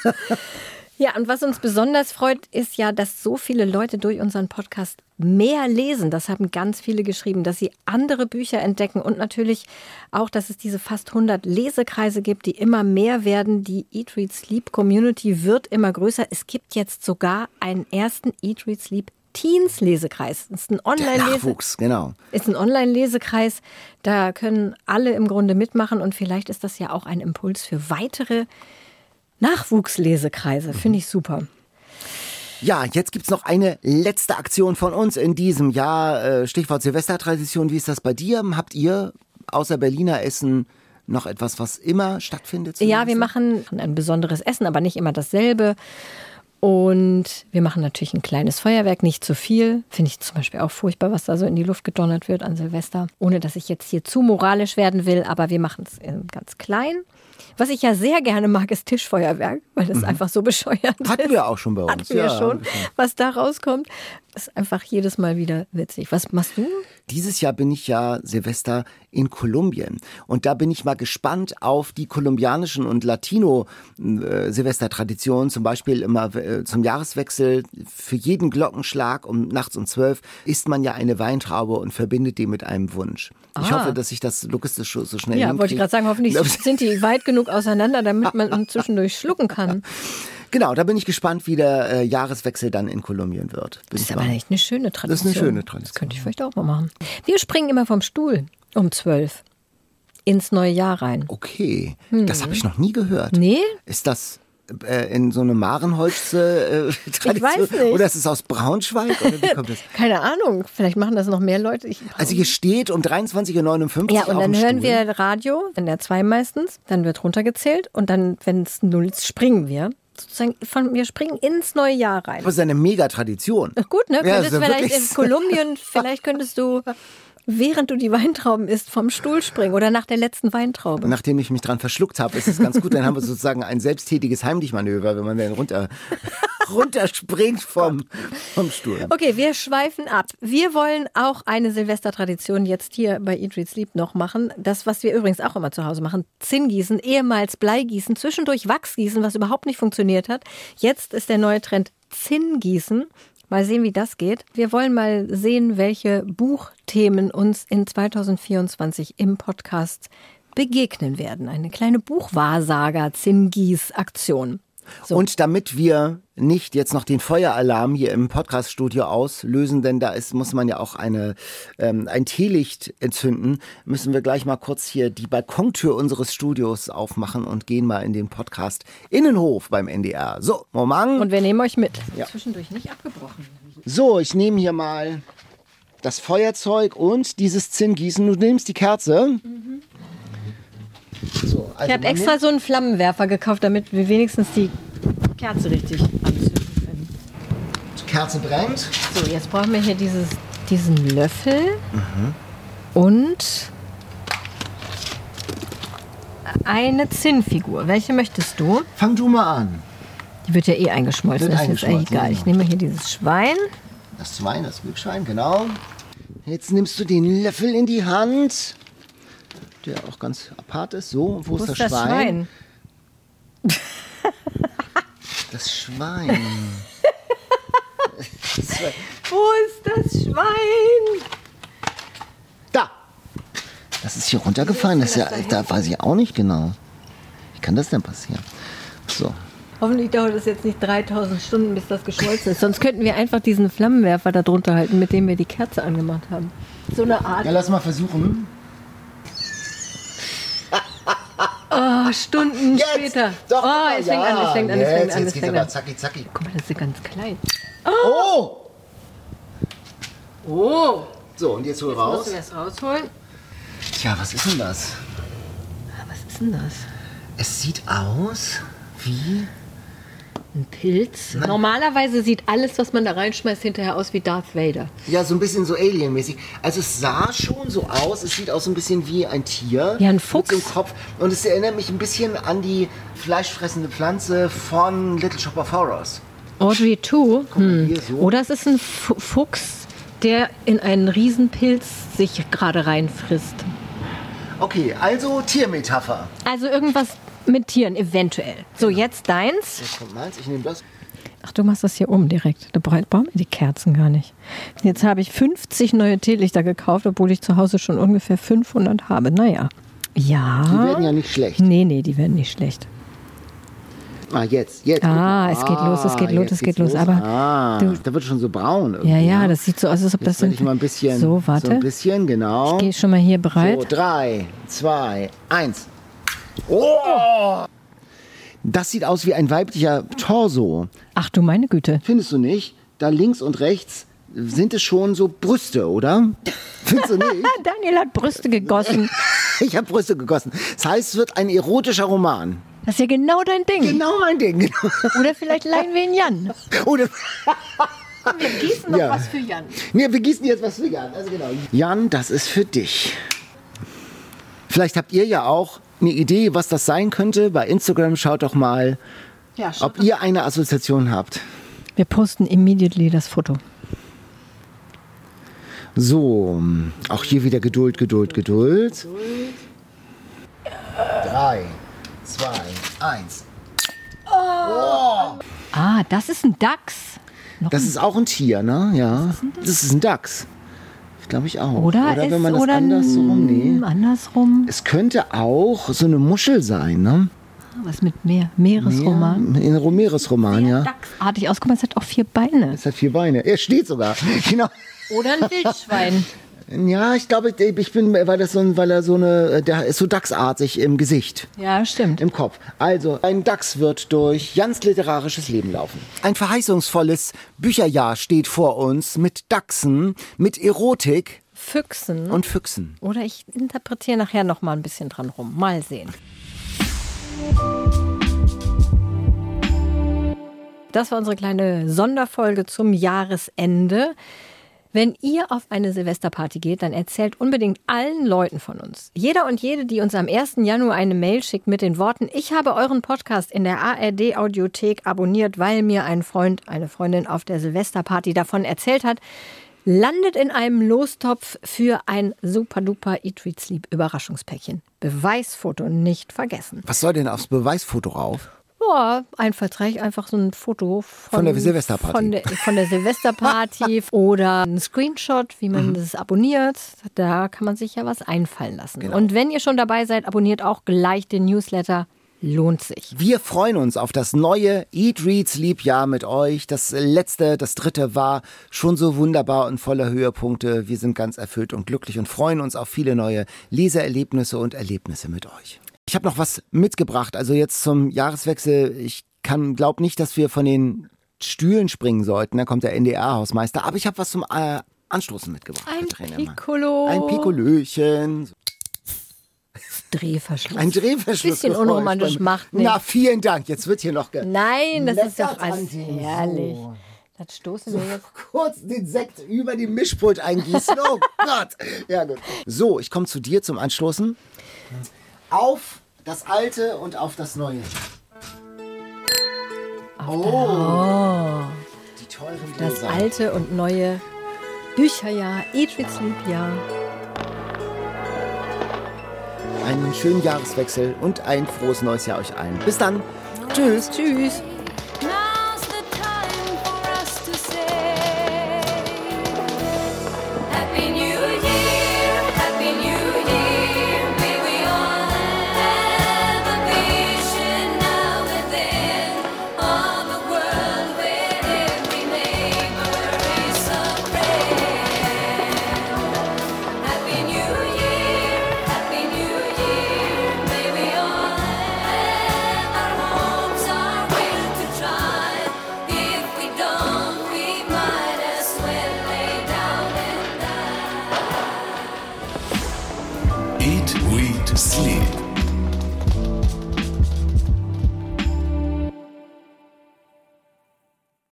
Ja, und was uns besonders freut, ist ja, dass so viele Leute durch unseren Podcast mehr lesen. Das haben ganz viele geschrieben, dass sie andere Bücher entdecken und natürlich auch, dass es diese fast 100 Lesekreise gibt, die immer mehr werden. Die Eat, Read, Sleep Community wird immer größer. Es gibt jetzt sogar einen ersten Eat, Read, Sleep Teens Lesekreis. Das ist ein Online-Lese. Nachwuchs, genau. Ist ein Online-Lesekreis. Da können alle im Grunde mitmachen und vielleicht ist das ja auch ein Impuls für weitere Nachwuchslesekreise, finde ich super. Ja, jetzt gibt's noch eine letzte Aktion von uns in diesem Jahr. Äh, Stichwort Silvestertradition. Wie ist das bei dir? Habt ihr außer Berliner Essen noch etwas, was immer stattfindet? Ja, wir machen ein besonderes Essen, aber nicht immer dasselbe. Und wir machen natürlich ein kleines Feuerwerk, nicht zu viel. Finde ich zum Beispiel auch furchtbar, was da so in die Luft gedonnert wird an Silvester. Ohne dass ich jetzt hier zu moralisch werden will, aber wir machen es ganz klein. Was ich ja sehr gerne mag, ist Tischfeuerwerk, weil das einfach so bescheuert ist. Mhm. Hatten wir auch schon bei uns. Hatten wir ja, schon. Was da rauskommt, ist einfach jedes Mal wieder witzig. Was machst du? Dieses Jahr bin ich ja Silvester in Kolumbien. Und da bin ich mal gespannt auf die kolumbianischen und Latino-Silvestertraditionen. Zum Beispiel immer äh, zum Jahreswechsel für jeden Glockenschlag um nachts um zwölf isst man ja eine Weintraube und verbindet die mit einem Wunsch. Ich Ah. hoffe, dass ich das logistisch so so schnell Ja, hinkriege. wollte ich gerade sagen, hoffentlich sind die weit genug auseinander, damit man zwischendurch schlucken kann. Genau, da bin ich gespannt, wie der äh, Jahreswechsel dann in Kolumbien wird. Das ist aber mal- echt eine schöne Tradition. Das ist eine schöne Tradition. Das könnte ich vielleicht auch mal machen. Wir springen immer vom Stuhl um zwölf ins neue Jahr rein. Okay, Hm. das habe ich noch nie gehört. Nee? Ist das äh, in so eine Marenholz-Tradition? Äh, Tradition? weiß nicht. Oder ist es aus Braunschweig? Keine Ahnung, vielleicht machen das noch mehr Leute. Ich, Also hier steht um 23.59 Uhr ja, und dann hören Stuhl. wir Radio, in der 2 meistens, dann wird runtergezählt und dann, wenn es null ist, springen wir. Sozusagen von, wir springen ins neue Jahr rein. Das ist eine Mega-Tradition. Gut, ne? Ja, Könntest vielleicht in. Kolumbien, vielleicht könntest du, während du die Weintrauben isst, vom Stuhl springen oder nach der letzten Weintraube. Nachdem ich mich dran verschluckt habe, ist es ganz gut. Dann haben wir sozusagen ein selbsttätiges Heimlichmanöver, wenn man dann runter, runterspringt vom, vom Stuhl. Okay, wir schweifen ab. Wir wollen auch eine Silvestertradition jetzt hier bei Eat, Read, Sleep noch machen. Das, was wir übrigens auch immer zu Hause machen. Zinngießen, ehemals Bleigießen, zwischendurch Wachsgießen, was überhaupt nicht funktioniert hat. Jetzt ist der neue Trend Zinngießen. Mal sehen, wie das geht. Wir wollen mal sehen, welche Buchthemen uns in 2024 im Podcast begegnen werden. Eine kleine Buchwahrsager-Zinngieß-Aktion. Und damit wir nicht jetzt noch den Feueralarm hier im Podcaststudio auslösen, denn da ist, muss man ja auch eine, ähm, ein Teelicht entzünden, müssen wir gleich mal kurz hier die Balkontür unseres Studios aufmachen und gehen mal in den Podcast Innenhof beim NDR. So, Moment. Und wir nehmen euch mit. Ja. Zwischendurch nicht abgebrochen. So, ich nehme hier mal das Feuerzeug und dieses Zinngießen. Du nimmst die Kerze. So, also Ich habe extra so einen Flammenwerfer gekauft, damit wir wenigstens die Kerze richtig anzünden können. Die Kerze brennt. So, jetzt brauchen wir hier dieses, diesen Löffel Mhm. und eine Zinnfigur. Welche möchtest du? Fang du mal an. Die wird ja eh eingeschmolzen. Wird das ist jetzt eigentlich eingeschmolzen, egal. genau. Ich nehme hier dieses Schwein. Das Schwein, das Wildschwein, genau. Jetzt nimmst du den Löffel in die Hand, der auch ganz apart ist. So, wo, ist das, Schwein? Das Schwein. Das Schwein. Wo ist das Schwein? Da. Das ist hier runtergefallen. Das ist ja, da weiß ich auch nicht genau. Wie kann das denn passieren? So. Hoffentlich dauert es jetzt nicht 3000 Stunden, bis das geschmolzen ist. Sonst könnten wir einfach diesen Flammenwerfer da drunter halten, mit dem wir die Kerze angemacht haben. So eine Art. Ja, lass mal versuchen. Oh, Stunden später. Doch, oh, es fängt an, es fängt an, es fängt jetzt, an, jetzt es geht's fängt aber an. zacki, zacki. Guck mal, das ist ganz klein. Oh! Oh! So, und jetzt hol Jetzt raus. müssen wir es rausholen. Tja, was ist denn das? Was ist denn das? Es sieht aus wie Ein Pilz. Normalerweise sieht alles, was man da reinschmeißt, hinterher aus wie Darth Vader. Ja, so ein bisschen so Alien-mäßig. Also es sah schon so aus, es sieht aus so ein bisschen wie ein Tier. Ja, ein Mit Fuchs. so einem Kopf. Und es erinnert mich ein bisschen an die fleischfressende Pflanze von Little Shop of Horrors. Audrey 2. mal Hm. so. Oder es ist ein Fu- Fuchs, der in einen Riesenpilz sich gerade reinfrisst. Okay, also Tiermetapher. Also irgendwas mit Tieren, eventuell. So, jetzt deins. Jetzt kommt meins, ich nehme das. Ach, du machst das hier um direkt. Da bra- brauchen wir die Kerzen gar nicht. Jetzt habe ich 50 neue Teelichter gekauft, obwohl ich zu Hause schon ungefähr 500 habe. Naja. Ja. Die werden ja nicht schlecht. Nee, nee, die werden nicht schlecht. Ah, jetzt, jetzt. Ah, es geht los, es geht los, jetzt es geht geht's los, aber ah, du- da wird schon so braun. Irgendwie, Ja, ja, ne? das sieht so aus, als ob das Jetzt werde sind. ich mal ein bisschen. So, warte. So ein bisschen, genau. Ich gehe schon mal hier bereit. So, drei, zwei, eins. Oh! Das sieht aus wie ein weiblicher Torso. Ach du meine Güte. Findest du nicht? Da links und rechts sind es schon so Brüste, oder? Findest du nicht? Daniel hat Brüste gegossen. ich habe Brüste gegossen. Das heißt, es wird ein erotischer Roman. Das ist ja genau dein Ding. Genau mein Ding. Genau. Oder vielleicht leihen wir ihn Jan. Oder wir gießen noch Ja. was für Jan. Nee, wir gießen jetzt was für Jan. Also genau. Jan, das ist für dich. Vielleicht habt ihr ja auch eine Idee, was das sein könnte. Bei Instagram schaut doch mal, Ja, ob ihr eine Assoziation habt. Wir posten immediately das Foto. So, auch hier wieder Geduld, Geduld, Geduld. Drei, zwei, eins. Ah, das ist ein Dachs. Noch Das ein- ist auch ein Tier, ne? Ja. Das ist ein Dachs. Glaube ich auch. Oder, oder ist, wenn man das oder andersrum, nee. andersrum. Es könnte auch so eine Muschel sein, ne? Was mit Meer, Meeresroman. Ja, in Meeresroman, ja. Dachsartig aus. Guck mal, es hat auch vier Beine. Es hat vier Beine. Er steht sogar. Genau. Oder ein Wildschwein. Ja, ich glaube, ich bin, weil das so ein, weil er so eine, der ist so dachsartig im Gesicht. Ja, stimmt. Im Kopf. Also, ein Dachs wird durch Jans literarisches Leben laufen. Ein verheißungsvolles Bücherjahr steht vor uns mit Dachsen, mit Erotik Füchsen. und Füchsen. Oder ich interpretiere nachher noch mal ein bisschen dran rum. Mal sehen. Das war unsere kleine Sonderfolge zum Jahresende. Wenn ihr auf eine Silvesterparty geht, dann erzählt unbedingt allen Leuten von uns. Jeder und jede, die uns am 1. Januar eine Mail schickt mit den Worten, ich habe euren Podcast in der ARD Audiothek abonniert, weil mir ein Freund, eine Freundin auf der Silvesterparty davon erzählt hat, landet in einem Lostopf für ein super duper Eat Read Sleep Überraschungspäckchen. Beweisfoto nicht vergessen. Was soll denn aufs Beweisfoto rauf? Ja, einfallsreich einfach so ein Foto von, Von der Silvesterparty. Von der, von der Silvesterparty oder ein Screenshot, wie man das abonniert. Da kann man sich ja was einfallen lassen. Und wenn ihr schon dabei seid, abonniert auch gleich den Newsletter. Lohnt sich. Wir freuen uns auf das neue Eat, Read, Sleep Jahr mit euch. Das letzte, das dritte war schon so wunderbar und voller Höhepunkte. Wir sind ganz erfüllt und glücklich und freuen uns auf viele neue Leseerlebnisse und Erlebnisse mit euch. Ich habe noch was mitgebracht. Also jetzt zum Jahreswechsel. Ich kann, glaub nicht, dass wir von den Stühlen springen sollten. Da kommt der NDR-Hausmeister. Aber ich habe was zum äh, Anstoßen mitgebracht. Ein. Piccolo. Ein Pikolöchen. Drehverschluss. Ein Drehverschluss. Bisschen unromantisch macht nicht. Na, vielen Dank. Jetzt wird hier noch ge Nein, das ist doch alles herrlich. so. Das stoßen wir jetzt. kurz den Sekt über die Mischpult eingießen. Oh Gott. Ja, gut. So, ich komme zu dir zum Anstoßen. Auf das Alte und auf das Neue. Oh. Die teuren Das Gläser. alte und neue Bücherjahr, Jahr. Einen schönen Jahreswechsel und ein frohes neues Jahr euch allen. Bis dann. Tschüss. Tschüss.